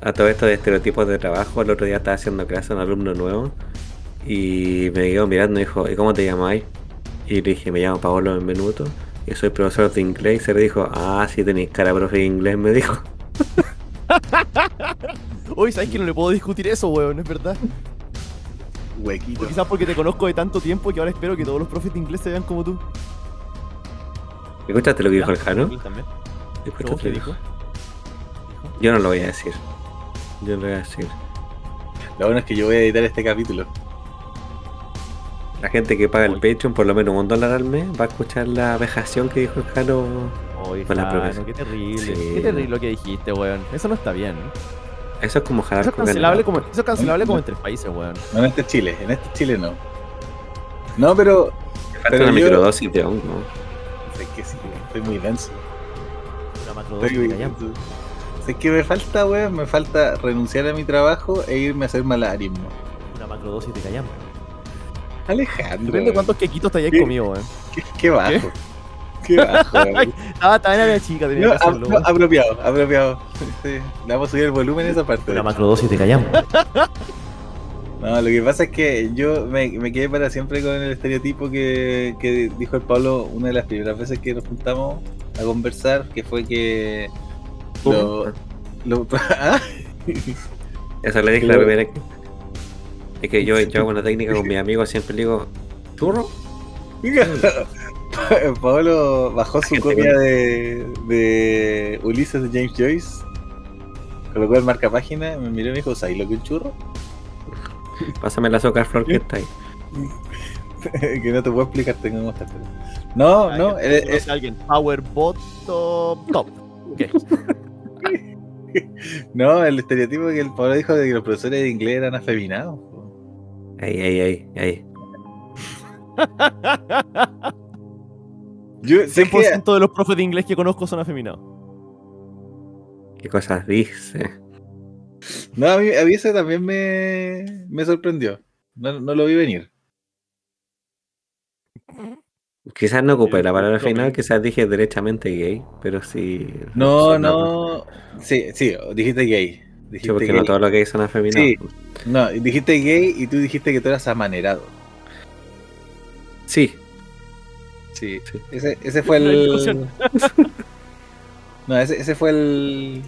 a todo esto de estereotipos de trabajo, el otro día estaba haciendo clase a un alumno nuevo y me quedó mirando y dijo, ¿y cómo te llamáis? Y le dije, me llamo Paolo Benvenuto y soy profesor de inglés. Y se le dijo, ah, sí tenéis cara de profe de inglés, me dijo. Uy, ¿sabes que no le puedo discutir eso, weón? Es verdad. Huequito. Quizás porque te conozco de tanto tiempo que ahora espero que todos los profes de inglés se vean como tú. ¿Escuchaste lo que dijo el Jano? ¿Escuchaste ¿Cómo lo dijo? dijo? Yo no lo voy a decir. Yo no lo voy a decir. Lo bueno es que yo voy a editar este capítulo. La gente que paga el. Patreon por lo menos un dólar al mes va a escuchar la vejación que dijo el Jano. Oye, Jano, qué terrible. Sí. Qué terrible lo que dijiste, weón. Eso no está bien. Eso es como jalar Eso es con cancelable ganado. como, eso es cancelable como en tres países, weón. No en este Chile, en este Chile no. No, pero. Falta pero una yo- microdosis de hongo. Sé que sí, estoy muy denso. Una macrodosis de. Sé que me falta, weón. Me falta renunciar a mi trabajo e irme a hacer malabarismo. Una macrodosis de callampa. Alejandro. Depende de cuántos quequitos te hayas comido, weón. Qué, qué bajo. Qué bajo, weón. Estaba tan era chica, tenía No, que hacerlo. ap- no, weón. apropiado, apropiado. Sí, le vamos a subir el volumen a esa parte. Una macrodosis de callampa. No, lo que pasa es que yo me, me quedé para siempre con el estereotipo que, que dijo el Pablo una de las primeras veces que nos juntamos a conversar, que fue que lo, lo- ¿Ah? Eso le dije la primera vez. Es que yo, yo hago una técnica con mis amigos, siempre le digo, ¿churro? Pablo bajó su copia de, de Ulises de James Joyce, colocó el marca página, me miró y me dijo, ¿sabes lo que es un churro? Pásame el azúcar flor que está ahí. que no te puedo explicar, tengo que mostrarte. No, Ah, no, que eh, a alguien. Power bottom top. No, el estereotipo que el Pablo dijo de que los profesores de inglés eran afeminados. Ahí, ahí, ahí, ahí. Yo sé que 100% de los profes de inglés que conozco son afeminados. ¿Qué cosas dice? No, a mí, a mí eso también me, me sorprendió. No, no lo vi venir. Quizás no ocupé la palabra final, quizás dije derechamente gay, pero sí. No, no. Sí, sí, dijiste gay. Sí, Dijiste porque gay. no todos los gays son afeminados. Sí. No, dijiste gay y tú dijiste que tú eras amanerado. Sí, Sí. Sí. Ese, ese fue el. No, ese, ese fue el.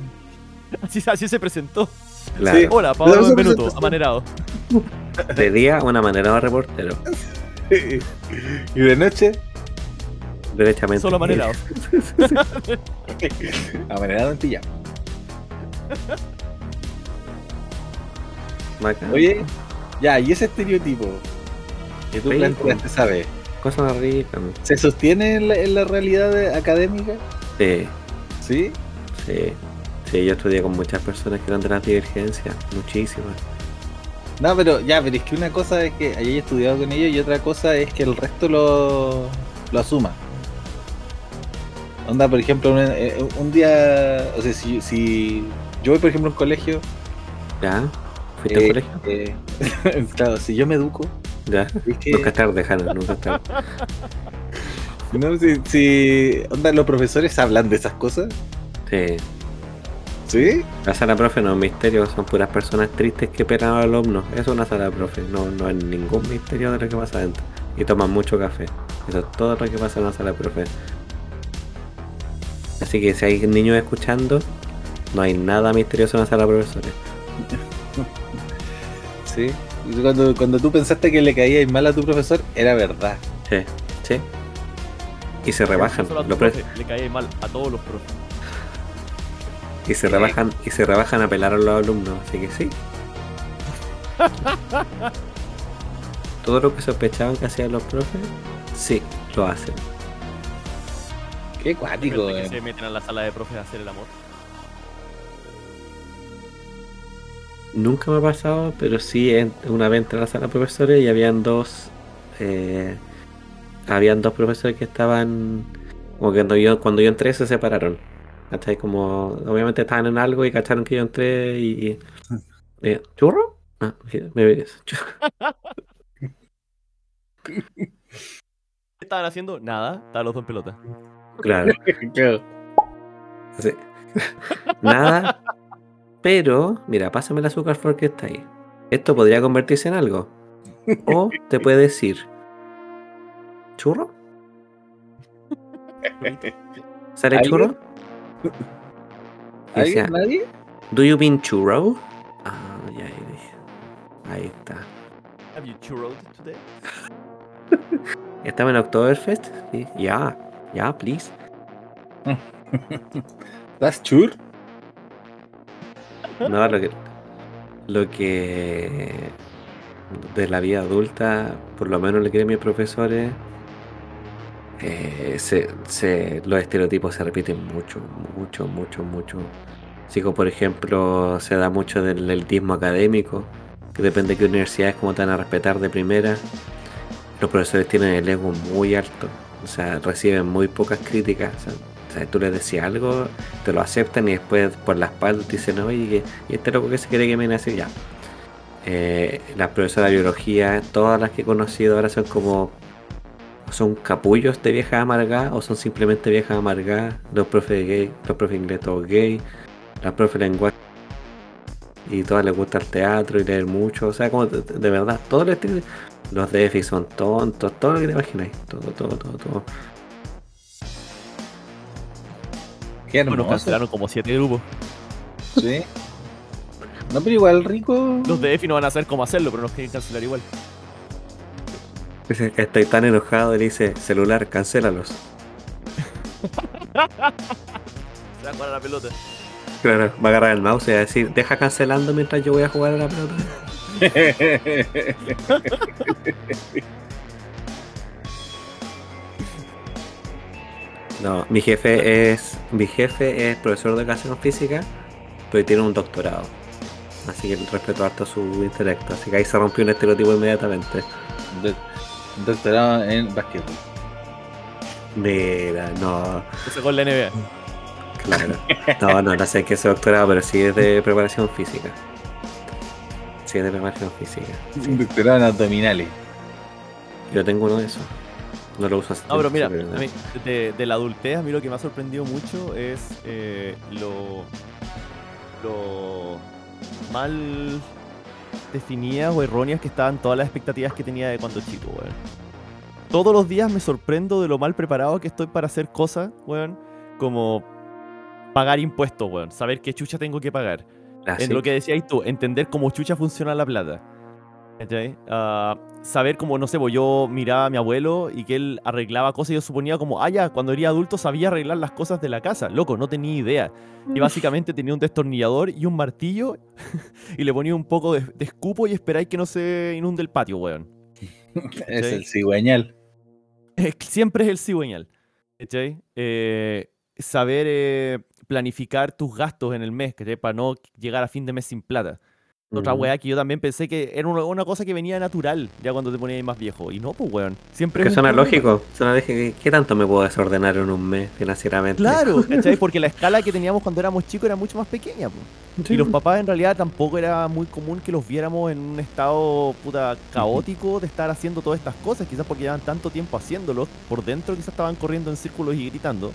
Así, así se presentó. claro. Sí. Hola, Pablo Benvenuto, amanerado. De día, una manera de reportero. y de noche, Derechamente. Solo amanerado. amanerado en pijama. Oye, ya, y ese estereotipo que tú planteaste, ¿sabes? Cosas ricas. ¿Se sostiene en la, en la realidad académica? Sí, ¿Sí? sí. Sí, yo estudié con muchas personas que eran de las divergencias, muchísimas. No, pero ya, pero es que una cosa es que hayáis estudiado con ellos y otra cosa es que el resto lo, lo asuma. Onda, por ejemplo, un, eh, un día, o sea, si, si yo voy, por ejemplo, a un colegio, ¿Ya? ¿Fuiste eh, colegio? eh, claro, si yo me educo, ¿Ya? Nunca tarde, Hanna, nunca tarde. no, si, si, onda, los profesores hablan de esas cosas, Sí. ¿sí? La sala profe no es misterio, son puras personas tristes que pegan a los alumnos. Eso es una sala profe, no, no hay ningún misterio de lo que pasa adentro. Y toman mucho café. Eso es todo lo que pasa en una sala profe. Así que si hay niños escuchando, no hay nada misterioso en la sala de profesores. Sí. Cuando, cuando tú pensaste que le caía mal a tu profesor, era verdad. Sí, sí. Y se rebajan. No solo a tu los pre- profe, le cae mal a todos los profes. y se rebajan, y se rebajan a pelar a los alumnos. Así que sí. Todo lo que sospechaban que hacían los profes, sí, lo hacen. Qué cuático, Gente que eh. se meten a la sala de profes a hacer el amor. Nunca me ha pasado, pero sí en- una vez entré a la sala de profesores y habían dos. eh, habían dos profesores que estaban. Como que cuando yo, cuando yo entré se separaron. ¿Cachai? Como. Obviamente estaban en algo y cacharon que yo entré y. y- eh, ¿Churro? Ah, me ves. ¿Qué estaban haciendo? Nada, estaban los dos en pelota. Claro. Claro. Sí. Nada. Pero, mira, pásame el azúcar porque está ahí. Esto podría convertirse en algo. O te puede decir, ¿churro? ¿Sale ¿Alguien? churro? ¿Do you mean churro? Ah, ya ahí dije. Ahí está. Have you churroed today? ¿Estaba en Oktoberfest? Sí. Ya, ya, please. ¿Das chur? No, lo que, lo que de la vida adulta, por lo menos le quieren mis profesores, eh, se, se- los estereotipos se repiten mucho, mucho, mucho, mucho. Así como, por ejemplo, se da mucho del elitismo académico, que depende de qué universidades como te van a respetar de primera. Los profesores tienen el ego muy alto, o sea, reciben muy pocas críticas. O sea, tú les decías algo, te lo aceptan y después por la espalda te dicen, oye, y este loco que se quiere que me así, ya. Eh, las profesoras de biología, todas las que he conocido ahora son como, son capullos de viejas amargadas o son simplemente viejas amargadas. Los profes gay, los profes inglés todos gay, las profes de lenguaje y todas les gusta el teatro y leer mucho, o sea, como de, de verdad, todos los los DFI son tontos, todo lo que te imagináis, todo, todo, todo, todo. Qué Bueno, cancelaron como siete grupos. Sí. No, pero igual rico. Los de EFI no van a saber cómo hacerlo, pero nos quieren cancelar igual. Dice, Estoy tan enojado y le dice, celular, cancélalos. Se va a jugar a la pelota. Claro, va a agarrar el mouse y va a decir, deja cancelando mientras yo voy a jugar a la pelota. No, mi jefe es. Mi jefe es profesor de educación física, pero tiene un doctorado. Así que respeto harto su intelecto. Así que ahí se rompió un estereotipo inmediatamente. Do- Doctorado en básquetbol. Mira, no, Ese con la NBA. claro. No, no, no sé qué es doctorado, pero sí es de preparación física. Sí es de preparación física. Sí. Doctorado en abdominales. Yo tengo uno de esos. No lo uso así. No, pero mira, a mí, de, de la adultez, a mí lo que me ha sorprendido mucho es eh, lo, lo mal definidas o erróneas que estaban todas las expectativas que tenía de cuando chico, weón. Todos los días me sorprendo de lo mal preparado que estoy para hacer cosas, weón, como pagar impuestos, weón, saber qué chucha tengo que pagar. Ah, En sí. lo que decías tú, entender cómo chucha funciona la plata. Ah, saber como, no sé, pues yo miraba a mi abuelo y que él arreglaba cosas y yo suponía como, ah, ya, cuando era adulto sabía arreglar las cosas de la casa. Loco, no tenía idea. Y básicamente tenía un destornillador y un martillo y le ponía un poco de, de escupo y esperáis que no se inunde el patio, weón. Es Sí. el cigüeñal. Siempre es el cigüeñal. Eh, saber eh, planificar tus gastos en el mes, ¿cachai? Para no llegar a fin de mes sin plata. Otra weá que yo también pensé que era una, cosa que venía natural ya cuando te ponías más viejo. Y no, pues weón. Siempre Que suena lógico. Suena lógico. ¿Qué tanto me puedo desordenar en un mes financieramente? Claro, ¿cachai? Porque la escala que teníamos cuando éramos chicos era mucho más pequeña. Sí. Y los papás en realidad tampoco era muy común que los viéramos en un estado puta caótico de estar haciendo todas estas cosas, quizás porque llevan tanto tiempo haciéndolo, por dentro quizás estaban corriendo en círculos y gritando,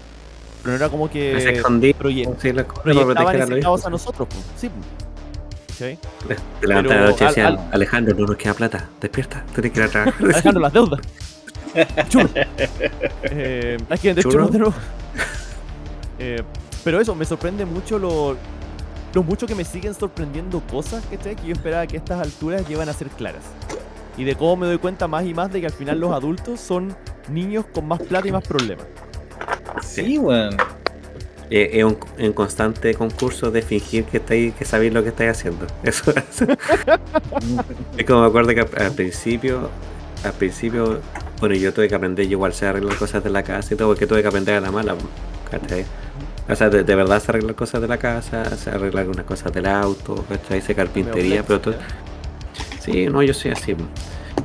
pero no era como que escondí. proye- Sí, proyectaban ese los caos a nosotros. po. Sí, po. La noche y al- decían, al- Alejandro, no nos queda plata. Despierta, tienes que ir a trabajar. Alejandro, las deudas. Chulo. Eh, hay que vender Chulo. churros de nuevo. Eh, pero eso, me sorprende mucho lo, lo mucho que me siguen sorprendiendo cosas ¿cachai? que yo esperaba que a estas alturas llevan a ser claras. Y de cómo me doy cuenta más y más de que al final los adultos son niños con más plata y más problemas. Sí, weón. Eh, es un, un constante concurso de fingir que estáis, que sabéis lo que estáis haciendo. Eso es. es como me acuerdo que al, principio, al principio, bueno, yo tuve que aprender, yo igual sé arreglar cosas de la casa y todo, porque tuve que aprender a la mala, ¿cachai? O sea, de, de verdad sé arreglar cosas de la casa, sé arreglar unas cosas del auto, ¿cachai? Sé carpintería, pero todo, Sí, no, yo soy así.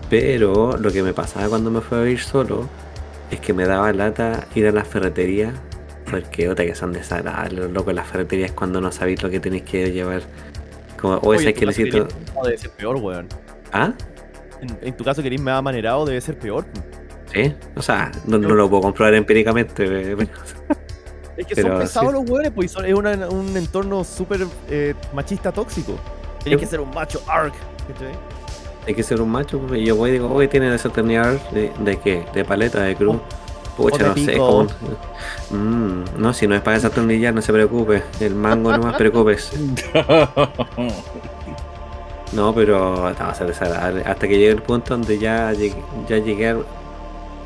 Pero lo que me pasaba cuando me fui a vivir solo es que me daba lata ir a la ferretería. Porque otra que son desagradables, los locos, las ferreterías cuando no sabéis lo que tenéis que llevar. Como, o esa que necesito. debe ser peor, weón. ¿Ah? En, en tu caso querís me manerado, debe ser peor. Sí. O sea, no, no lo puedo comprobar empíricamente. eh, pero- Es que Pero son pesados sí. los weones, pues son- es una- un entorno súper eh, machista tóxico. Tienes Sí. que ser un macho arc. ¿cachai? Hay que ser un macho. Y yo voy y digo, oye, ¿tiene desatornillador? ¿De, de qué? ¿De paleta? ¿De cruz? Pucha, no sé. como Mm, no, si no es para desatornillar, no se preocupe. El mango no más preocupes. No, pero no, desagradable. Hasta que llegue el punto donde ya llegué, ya llegué al,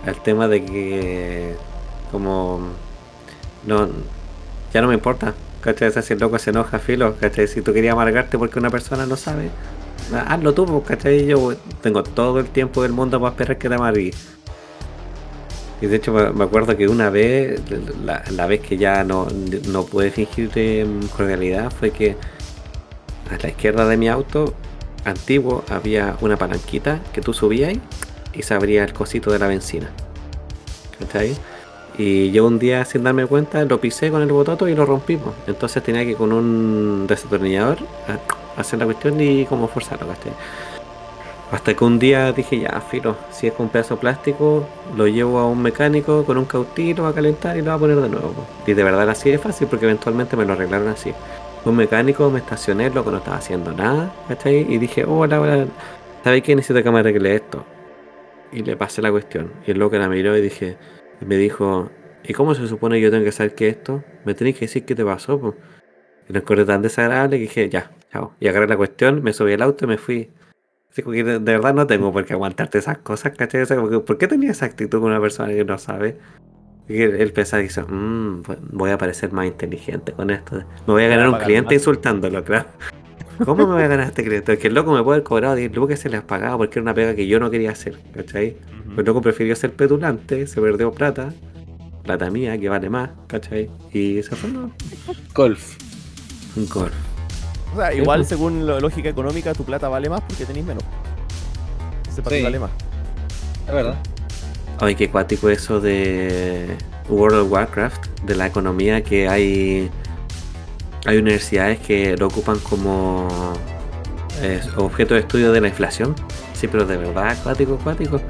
al tema de que como no ya no me importa. ¿Cachai? O sea, si el loco se enoja, filo, ¿cachai? Si tú querías amargarte porque una persona no sabe, ha- hazlo tú, pues, ¿cachai? Yo tengo todo el tiempo del mundo para esperar que te amargues. Y de hecho me acuerdo que una vez, la, vez que ya no, no pude fingir eh, cordialidad, fue que a la izquierda de mi auto antiguo había una palanquita que tú subías y se abría el cosito de la benzina. ¿Cachai? Y yo un día sin darme cuenta lo pisé con el bototo y lo rompimos. Entonces tenía que con un desatornillador a- hacer la cuestión y como forzarlo, ¿cachai? Hasta que un día dije, ya, filo, si es con un pedazo de plástico, lo llevo a un mecánico con un cautín, lo va a calentar y lo va a poner de nuevo. Y de verdad así de fácil porque eventualmente me lo arreglaron así. Un mecánico, me estacioné, loco, no estaba haciendo nada, ¿cachai? Y dije, hola, hola, ¿sabéis qué? Necesito que me arregle esto. Y le pasé la cuestión. Y el loco la miró y dije, me dijo, ¿y cómo se supone que yo tengo que saber que esto? Me tenéis que decir qué te pasó, po. Y lo encontré tan desagradable que dije, ya, chao. Y agarré la cuestión, me subí al auto y me fui. Así que de, de verdad no tengo por qué aguantarte esas cosas, ¿cachai? O sea, ¿por qué tenía esa actitud con una persona que no sabe? Y él, él pensaba y dice, "Mm, voy- a parecer más inteligente con esto. Me voy a ganar un cliente más". insultándolo, claro. ¿Cómo me voy a ganar este cliente? Que el loco me puede haber cobrado 10 lucas se les pagaba porque era una pega que yo no quería hacer, ¿cachai? El loco prefirió ser petulante, se perdió plata, plata mía que vale más, ¿cachai? Y se fue, ¿no? Golf. Golf. O sea, igual pues. según la lógica económica tu plata vale más porque tenéis menos. Ese Sí. vale más. Es verdad. Ay, qué cuático eso de World of Warcraft, de la economía que hay. Hay universidades que lo ocupan como eh, objeto de estudio de la inflación. Sí, pero de verdad, cuático, cuático.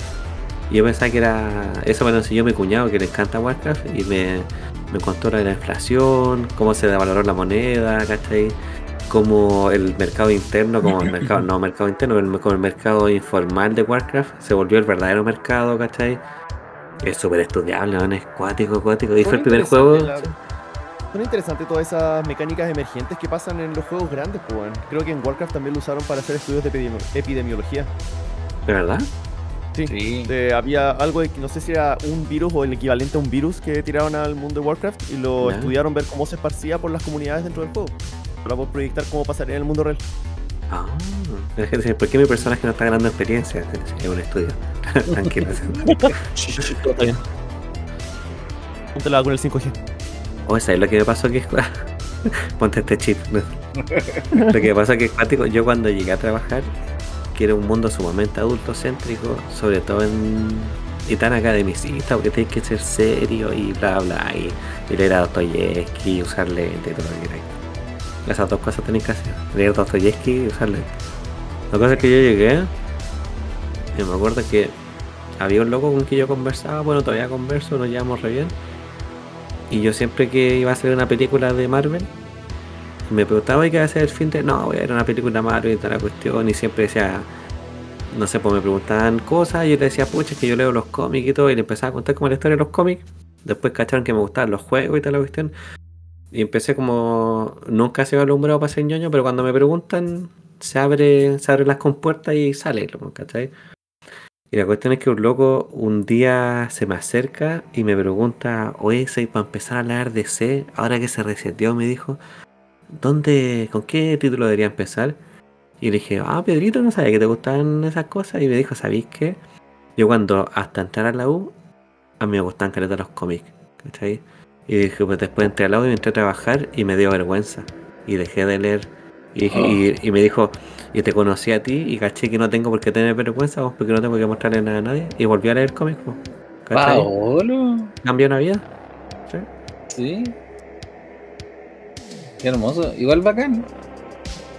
Y yo pensaba que era. Eso me lo enseñó mi cuñado que le encanta Warcraft y me, me contó lo de la inflación, cómo se devaloró la moneda, ¿cachai? Como el mercado interno, como el mercado, no mercado interno, el- como el mercado informal de Warcraft se volvió el verdadero mercado, ¿cachai? Es súper estudiable, ¿no? es cuático, cuático. Y fue el primer juego. Son interesantes todas esas mecánicas emergentes que pasan en los juegos grandes, pues. Creo que en Warcraft también lo usaron para hacer estudios de epidemi- epidemiología. ¿De verdad? Sí. Sí. De- había algo de que no sé si era un virus o el equivalente a un virus que tiraron al mundo de Warcraft y lo Ya. estudiaron ver cómo se esparcía por las comunidades dentro del juego. Para poder proyectar cómo pasaría en el mundo real. Ah, ¿por qué mi personaje no está ganando experiencia? Es un estudio. Tranquilo. Todo está bien. Póntela con el 5G. O ¿sabes lo que me pasó? Que es- Ponte este chip. lo que me pasó que es cuático. Yo cuando llegué a trabajar, que era un mundo sumamente adultocéntrico, sobre todo en. y tan academicista, porque tienes que ser serio y bla bla, y, y leer a Dostoyevsky y usar lente y todo lo que queráis. Esas dos cosas tenéis que hacer: leer Dostoyevsky y usar lente. La cosa es que yo llegué, y me acuerdo que había un loco con quien yo conversaba, bueno, todavía converso, nos llevamos re bien. Y yo siempre que iba a hacer una película de Marvel, me preguntaba, ¿y qué va a hacer el fin de...? No, voy a ver una película de Marvel y toda la cuestión. Y siempre decía, no sé, pues me preguntaban cosas y yo le decía, pucha, es que yo leo los cómics y todo. Y le empezaba a contar como la historia de los cómics. Después cacharon que me gustaban los juegos y toda la cuestión. Y empecé como... Nunca he sido alumbrado para ser ñoño, pero cuando me preguntan, se abre, se abren las compuertas y sale, ¿cachai? Y la cuestión es que un loco un día se me acerca y me pregunta, oye, ¿sabes para empezar a hablar de C, ahora que se reseteó, me dijo, ¿dónde, con qué título debería empezar? Y le dije, ah, Pedrito, no sabía que te gustaban esas cosas. Y me dijo, ¿sabéis qué? Yo cuando hasta entrar a la U, a mí me gustaban caleta los cómics, ¿cachai? Y dije, pues después entré a la U y entré a trabajar y me dio vergüenza. Y dejé de leer. Y, dije- y- y me dijo, y te conocí a ti y caché que no tengo por qué tener vergüenza, vos, porque no tengo que mostrarle nada a nadie. Y volví a leer cómics, pues, ¿cachai? Paolo. Cambió una vida. ¿sí? Sí. Qué hermoso. Igual bacán.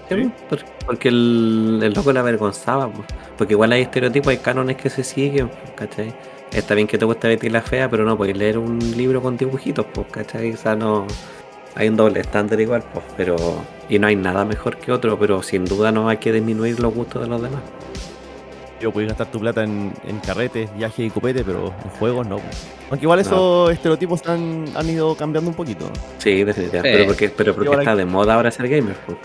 Sí, pues, por- Porque el, el loco le avergonzaba, pues. porque igual hay estereotipos, hay cánones que se siguen, pues, ¿cachai? Está bien que te guste Betty la Fea, pero no podéis leer un libro con dibujitos, pues, ¿cachai? O sea, no... Hay un doble estándar igual, pues, pero... Y no hay nada mejor que otro, pero sin duda no hay que disminuir los gustos de los demás. Yo puedes gastar tu plata en, en carretes, viajes y copete, pero en juegos no. Aunque igual esos estereotipos han, han ido cambiando un poquito. Sí, definitivamente. Sí. Pero porque, pero porque está de moda ahora ser gamer, pues.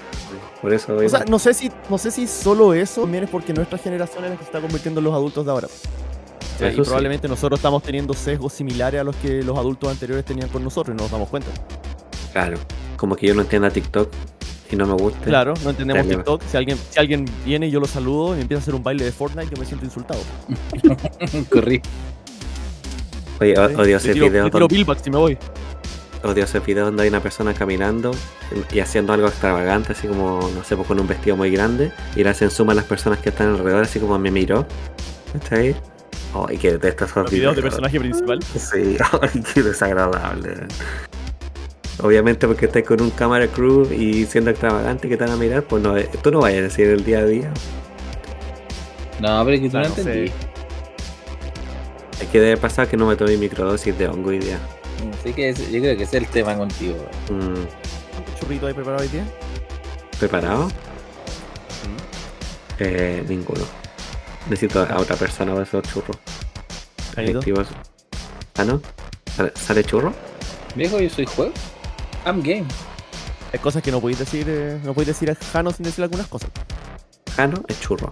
Por eso... O sea, no sé si, no sé si solo eso también es porque nuestra generación es la que se está convirtiendo en los adultos de ahora. O sea, Eso y sí. probablemente nosotros estamos teniendo sesgos similares a los que los adultos anteriores tenían con nosotros y no nos damos cuenta. Claro. Como que yo no entiendo TikTok y no me gusta. Claro, no entendemos Dale. TikTok. Si alguien, si alguien viene y yo lo saludo y empieza a hacer un baile de Fortnite, yo me siento insultado. Corrí. Oye, odio ese tiro, video tiro donde, si me voy. odio ese video donde hay una persona caminando y haciendo algo extravagante, así como, no sé, pues con un vestido muy grande, y le hacen suma a las personas que están alrededor, así como me miró. ¿Está ahí? Ay, que detesto esos Los videos de personaje principal. Sí, ay, qué desagradable. Obviamente porque estás con un camera crew y siendo extravagante que te van a mirar, pues no, tú no vayas a decir el día a día. No, pero es que tú Ah, no sé. entendí. Es que debe pasar que no me tomé microdosis de hongo hoy día. Así que ese- yo creo que ese es el tema contigo. Mm, ¿Cuántos churritos hay preparado hoy día? ¿Preparado? Eh, ninguno. Necesito a otra persona para esos churros. Efectivos. ¿Ah, no? ¿Sale, churro? Viejo, yo soy juego. I'm game. Hay cosas que no podéis decir, eh, no podéis decir a Jano sin decir algunas cosas. Jano es churro.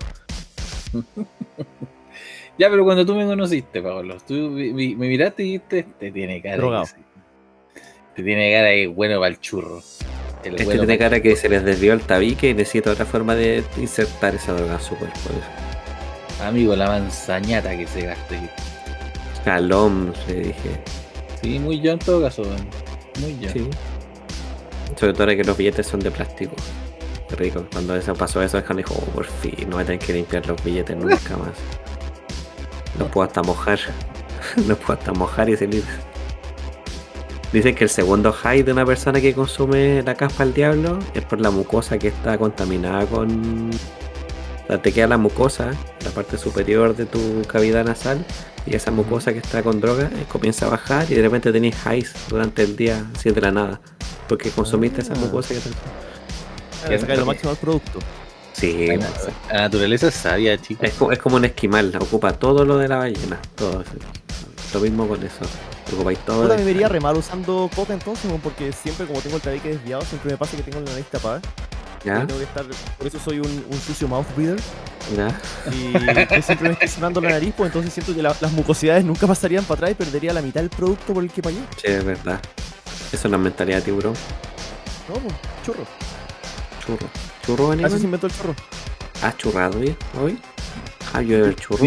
Ya, pero cuando tú me conociste, Pablo, tú me miraste y dijiste, te tiene cara. Drogado. que. Te tiene cara que es bueno para el churro. El Este bueno tiene cara que se les desvió el tabique y necesita otra forma de insertar esa droga en su cuerpo. Amigo, la manzañata que se aquí. Calom, le dije. Sí, muy yo en todo caso. Muy yo. Sí. Sobre todo ahora que los billetes son de plástico. Qué rico. Cuando eso pasó eso, Jano dijo, oh, por fin, no voy a tener que limpiar los billetes nunca más. Los puedo hasta mojar. Los puedo hasta mojar y salir. Dicen que el segundo high de una persona que consume la caspa al diablo es por la mucosa que está contaminada con. Te queda la mucosa, la parte superior de tu cavidad nasal, y esa mucosa que está con droga eh, comienza a bajar y de repente tenés highs durante el día, así de la nada. Porque consumiste esa Ah. mucosa que te... Para sacar lo máximo al producto. Sí, La, la naturaleza es sabia, chicos. es, co- es como un esquimal, ocupa todo lo de la ballena, todo. Lo mismo con eso. Ocupáis todo. Puta, de- me vería re mal usando coca entonces, porque siempre como tengo el tabique desviado, siempre me pasa que tengo la nariz tapada. ¿Ya? Tengo que estar, por eso soy un, un sucio mouth breather. ¿Ya? Y siempre me estoy sonando la nariz, pues entonces siento que la- las mucosidades nunca pasarían para atrás y perdería la mitad del producto por el que pagué. Sí, es verdad. Eso es mentalidad de tiburón. No, pues, churro. Churro. ¿Churro, Así se animal? inventó el churro. ¿Has churrado hoy? ¿Hoy? ¿Have you ever churro?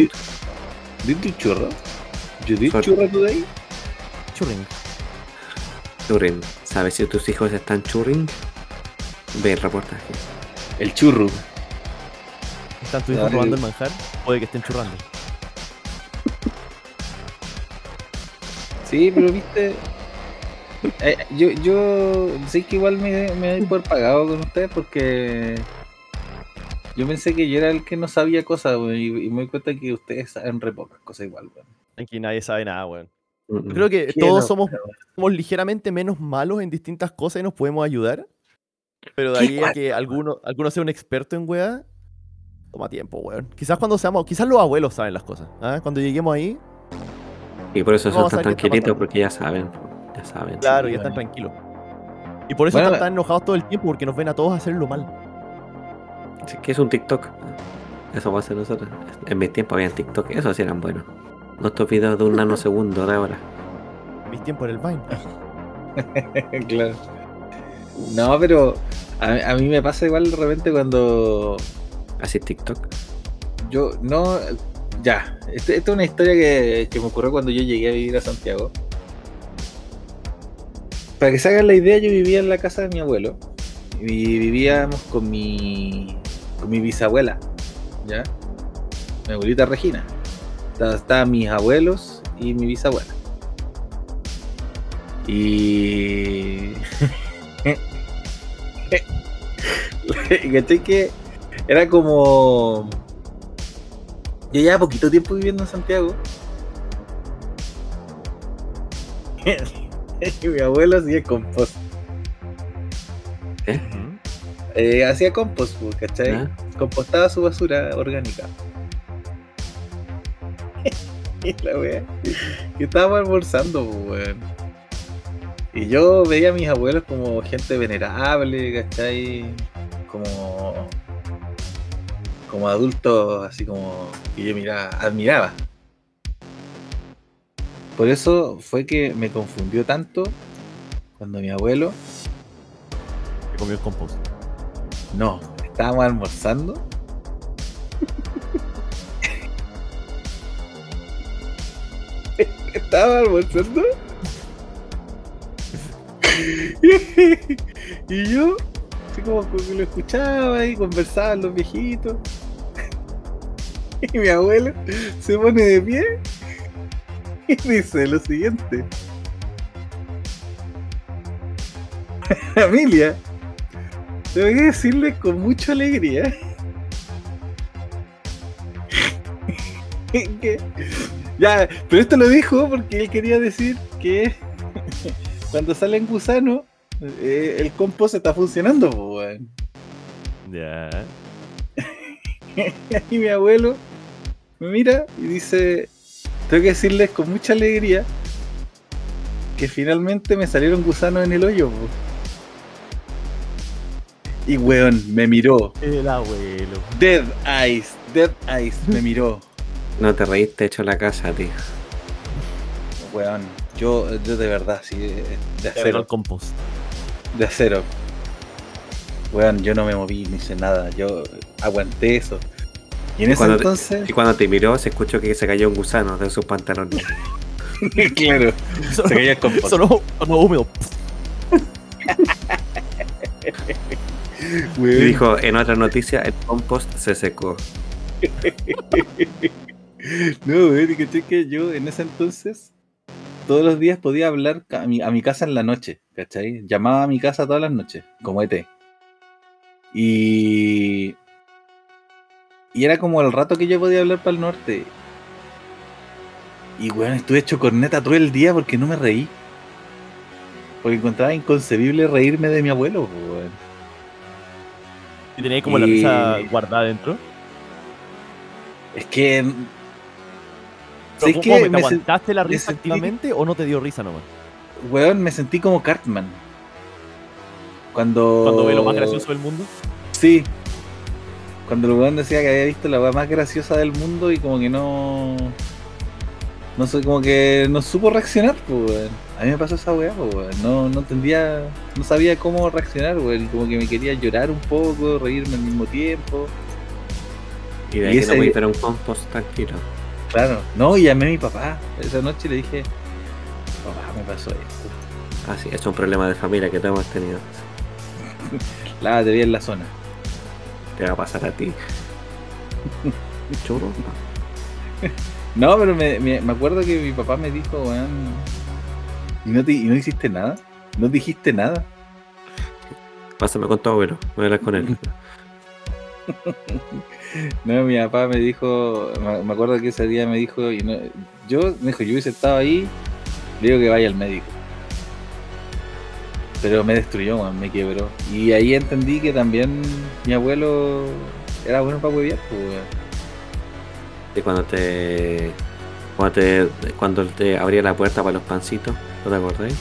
Did you churro? You did churro today? Churring. Churring. ¿Sabes si tus hijos están churring? Ve el reportaje. El churro. ¿Están tus hijos Dale. robando el manjar? Puede que estén churrando. Sí, pero viste. eh, yo, yo sé que igual me, me doy por pagado con ustedes porque yo pensé que yo era el que no sabía cosas, weón, y, me doy cuenta que ustedes saben re pocas cosas igual, weón. Aquí nadie sabe nada, weón. Yo creo que todos somos, somos ligeramente menos malos en distintas cosas y nos podemos ayudar. Pero de ahí a que alguno, alguno sea un experto en weá, toma tiempo, weón. Quizás cuando seamos, quizás los abuelos saben las cosas. ¿ah? Cuando lleguemos ahí, Y por eso son tan tranquilitos, porque ya saben. Ya saben. claro, Sí, ya están tranquilos. Y por eso Bueno, están tan enojados todo el tiempo, porque nos ven a todos hacerlo mal. Sí, ¿Qué es un TikTok? Eso va a ser nosotros. En mis tiempos había TikTok. Esos sí eran buenos. No estos videos de un nanosegundo de ahora. Mis tiempos en el Vine. claro. No, pero a, a mí me pasa igual de repente cuando Así TikTok. yo no. Ya, este- esta es una historia que, que me ocurrió cuando yo llegué a vivir a Santiago. Para que se hagan la idea, yo vivía en la casa de mi abuelo y vivíamos con mi, con mi bisabuela, ¿ya? Mi abuelita Regina. Estaban estaban mis abuelos y mi bisabuela. Y. y caché que era como. Yo llevaba poquito tiempo viviendo en Santiago. y mi abuelo hacía compost. Eh, hacía compost, pues, ¿cachai? ¿Ya? Compostaba su basura orgánica. y la wea. Que estábamos almorzando, pues, weón. Y yo veía a mis abuelos como gente venerable, ¿cachai? Como. Como adultos, así como. que yo miraba, admiraba. Por eso fue que me confundió tanto cuando mi abuelo Que comió el compost. No, estábamos almorzando. Estaba almorzando. y yo, como que lo escuchaba y conversaban los viejitos. y mi abuelo se pone de pie y dice lo siguiente. Familia, tengo que decirles con mucha alegría que- ya, pero esto lo dijo porque él quería decir que cuando salen gusanos eh, el compost está funcionando, weón. Ya. Y mi abuelo me mira y dice, tengo que decirles con mucha alegría que finalmente me salieron gusanos en el hoyo. po". Y weón, me miró. El abuelo. Dead Eyes, Dead Eyes, me miró. No te reíste hecho la casa, tío. Weón, yo, yo de verdad, sí, de Pero el acero, compost. De acero. Weón, yo no me moví, no hice nada, yo aguanté eso. Y en ese Cuando te- entonces, Y cuando te miró, se escuchó que se cayó un gusano de sus pantalones. claro, se caía el compost. Sonó húmedo. Y dijo, en otra noticia, el compost se secó. No, weón, que yo en ese entonces todos los días podía hablar a mi, a mi casa en la noche, ¿cachai? Llamaba a mi casa todas las noches, como ET. Y. Y era como el rato que yo podía hablar para el norte. Y weón, estuve hecho corneta todo el día porque no me reí. Porque encontraba inconcebible reírme de mi abuelo, weón. Y tenía ahí como la risa guardada dentro. Es que. ¿Sabes ¿Cómo, qué? ¿Te Me sen- aguantaste la risa activamente o no te dio risa nomás? Weón, me sentí como Cartman. Cuando. Cuando ve lo más gracioso del mundo. Sí. Cuando el weón decía que había visto la weá más graciosa del mundo y como que no. No sé, como que no supo reaccionar, pues weón. A mí me pasó esa weá, pues weón. No, no entendía. No sabía cómo reaccionar, weón. Como que me quería llorar un poco, reírme al mismo tiempo. Y de Y ahí ese- no voy a ir a un compost tranquilo. Claro. No, y llamé a mi papá. Esa noche le dije. Papá, me pasó esto. Ah, sí, es un problema de familia que todos hemos tenido. Lávate bien la zona. Te va a pasar a ti. Churro. No, pero me, me, me acuerdo que mi papá me dijo, weón. ¿Y no, te, ¿Y no hiciste nada? ¿No dijiste nada? Pásame con tu abuelo. Voy a hablar con él. No, mi papá me dijo, me acuerdo que ese día me dijo, y no, yo, me dijo, yo hubiese estado ahí, le digo que vaya al médico. Pero me destruyó, me quebró. Y ahí entendí que también mi abuelo era bueno para huevear, pues. Y cuando te. Cuando te, cuando te abría la puerta para los pancitos, ¿no te acordás?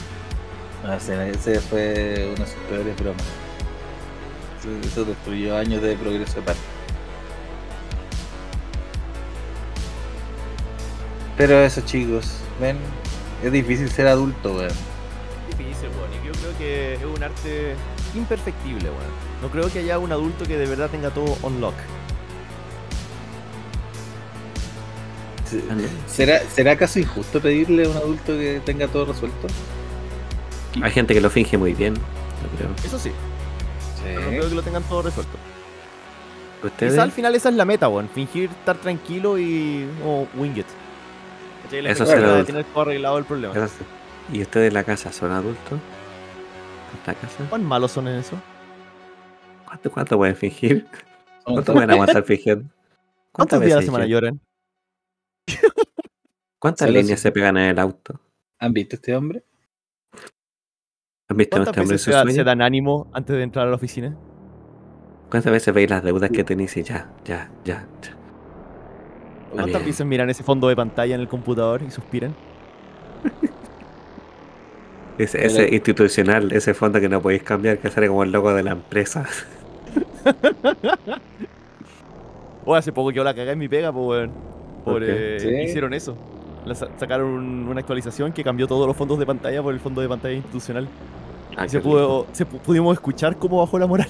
No, ese, ese fue una de sus peores bromas. Eso, eso destruyó años de progreso de parte. Pero eso, chicos, ven, es difícil ser adulto, weón. Difícil, weón. Y yo creo que es un arte imperfectible, weón. No creo que haya un adulto que de verdad tenga todo on lock. Ah. ¿Será, ¿Será acaso injusto pedirle a un adulto que tenga todo resuelto? Hay gente que lo finge muy bien. Yo creo. Eso sí, pero no creo que lo tengan todo resuelto. ¿Ustedes? Quizá al final esa es la meta, weón. Fingir estar tranquilo y. o wing it. ¿Cachai? La Eso será de tener todo arreglado el problema. Eso sí. ¿Y ustedes en la casa son adultos? ¿En la casa? ¿Cuán malos son en eso? ¿Cuánto, cuánto pueden fingir? ¿Cuánto pueden aguantar fingiendo? ¿Cuántos días a la veces semana lloran? ¿Cuántas líneas se pegan en el auto? ¿Han visto este hombre? ¿Han visto a ¿Cuántas este hombre en veces su se, da- sueño? se dan ánimo antes de entrar a la oficina? ¿Cuántas veces veis las deudas que tenéis y ya, ya, ya, ya? ¿Cuántas bien. veces miran ese fondo de pantalla en el computador y suspiran? Ese, ese Pero- institucional, ese fondo que no podéis cambiar, que sale como el logo de la empresa. O hace poco que yo la cagué en mi pega, pues, weón. Eh, Sí. Hicieron eso. La sacaron un- una actualización que cambió todos los fondos de pantalla por el fondo de pantalla institucional. Ah, y se pudo, se pu- pudimos escuchar cómo bajó la moral.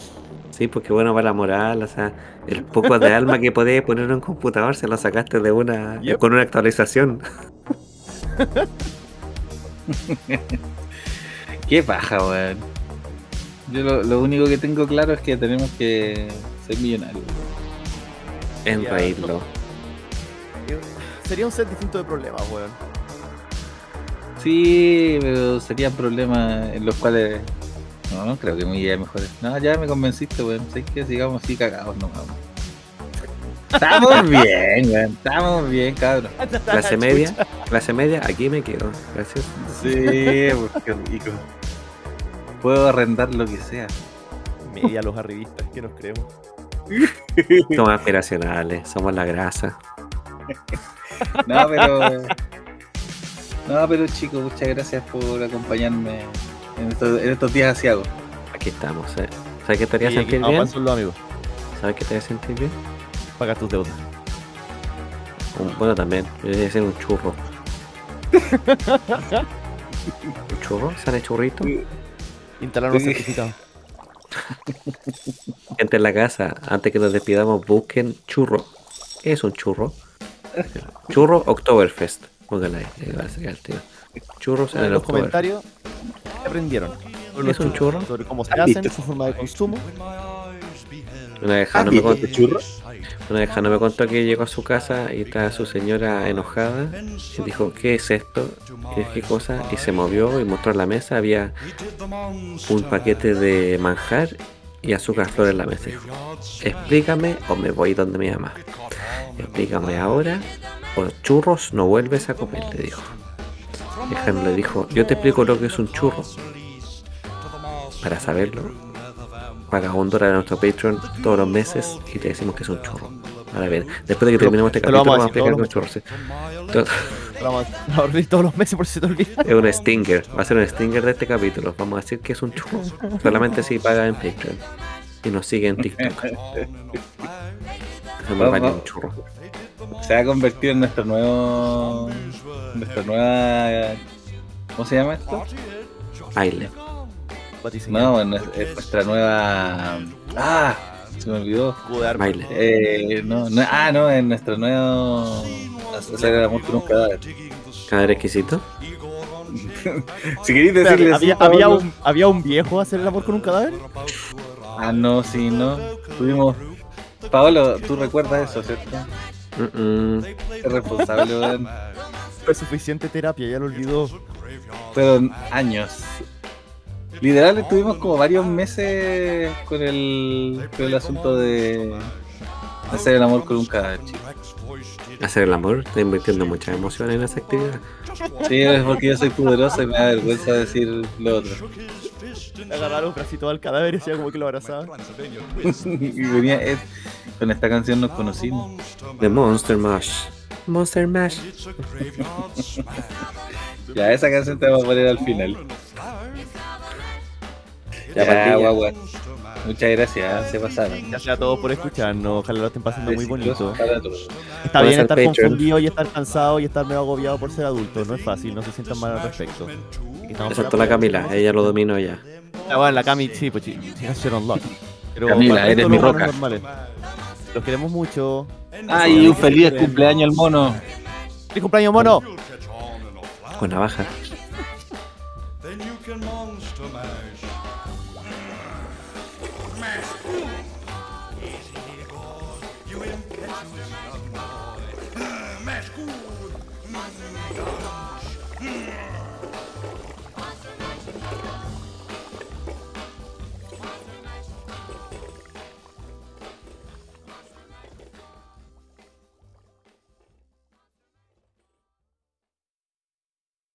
Sí, porque bueno para la moral, o sea, el poco de alma que podías poner en un computador se lo sacaste de una Yep. con una actualización. Qué paja, weón. Yo lo, lo único que tengo claro es que tenemos que ser millonarios. En Ya, reírlo. Sería un set distinto de problemas, weón. Sí, pero serían problemas en los cuales. No, no creo que mi idea es mejor. No, ya me convenciste, weón. Sé que sigamos así cagados, no vamos. Estamos bien, weón. Estamos bien, cabrón. Clase media, clase media, aquí me quedo. Gracias. Sí, pues qué rico. Puedo arrendar lo que sea. Media los arribistas que nos creemos. Somos aspiracionales, somos la grasa. No, pero. No, pero chicos, muchas gracias por acompañarme en estos, en estos días asiagos. Aquí estamos, ¿eh? ¿Sabes qué te haría sentir bien? a son los amigos. ¿Sabes qué te haría sentir bien? Pagar tus deudas. Un- bueno, también, yo debería ser un churro. ¿Un churro? ¿Sale churrito? Instalar unos Sí. certificados. Gente en la casa, antes que nos despidamos, busquen churro. ¿Qué es un churro? Churro Oktoberfest. Póngala ahí, ahí va a salir el tío. Churros en En el los comentarios ¿qué aprendieron. ¿Qué es un churros, churro? Sobre cómo se ¿Has hacen, visto? su forma de consumo. Una vez ¿Has Jano me, contó, churro? una vez Jano me contó que llegó a su casa y estaba su señora enojada. Y dijo, ¿qué es esto? ¿Qué, qué cosa? Y se movió y mostró en la mesa. Había un paquete de manjar y azúcar flor en la mesa. Dijo, explícame o me voy donde mi mamá. Explícame ahora o churros no vuelves a comer, le dijo. Y le dijo, yo te explico lo que es un churro. Para saberlo, paga un dólar a nuestro Patreon todos los meses y te decimos que es un churro. Ahora bien, después de que terminemos este te lo capítulo, vamos a explicar nuestro sí. Todo- Vamos a abrir todos los meses por si te olvida. Es un stinger, va a ser un stinger de este capítulo. Vamos a decir que es un churro. Solamente si paga en Patreon. Y nos sigue en TikTok. Baño un churro. Se ha convertido en nuestro nuevo. Nuestra nueva. ¿Cómo se llama esto? Baile. No, en- es nuestra nueva. ¡Ah! Se me olvidó. Baile. Eh, no, no, ah, no, en nuestro nuevo. Hacer el amor con un cadáver. Cadáver exquisito. Si queréis decirle ¿había, un, ¿Había un viejo a hacer el amor con un cadáver? Ah, no, sí, no. Tuvimos. Paolo, tú recuerdas eso, ¿cierto? Mm, mm. Es responsable, weón. Fue suficiente terapia, ya lo olvidó. Fueron años. Literal, estuvimos como varios meses con el, con el asunto de hacer el amor con un cadáver, chico. Hacer el amor, está invirtiendo mucha emoción en esa actividad. Sí, es porque yo soy poderoso y me da vergüenza decir lo otro. Le agarraron un bracito al cadáver y hacía como que lo abrazaba. y venía Ed. Con esta canción nos conocimos. The Monster Mash. Monster Mash. Ya, esa canción te vamos a poner al final. Ya, Ya, guagua. Muchas gracias, se pasaron. Gracias a todos por escucharnos. Ojalá lo estén pasando muy bonito. Está bien estar confundido y estar cansado y estar medio agobiado por ser adulto. No es fácil, no se sientan mal al respecto. Excepto la Camila, ella lo dominó ya. Ah, bueno, la Cami, sí, pues has unlock. Pero Camila, eres mi roca. normales. Los queremos mucho. Ay, un feliz cumpleaños al mono. ¡Feliz cumpleaños, mono! Con navaja.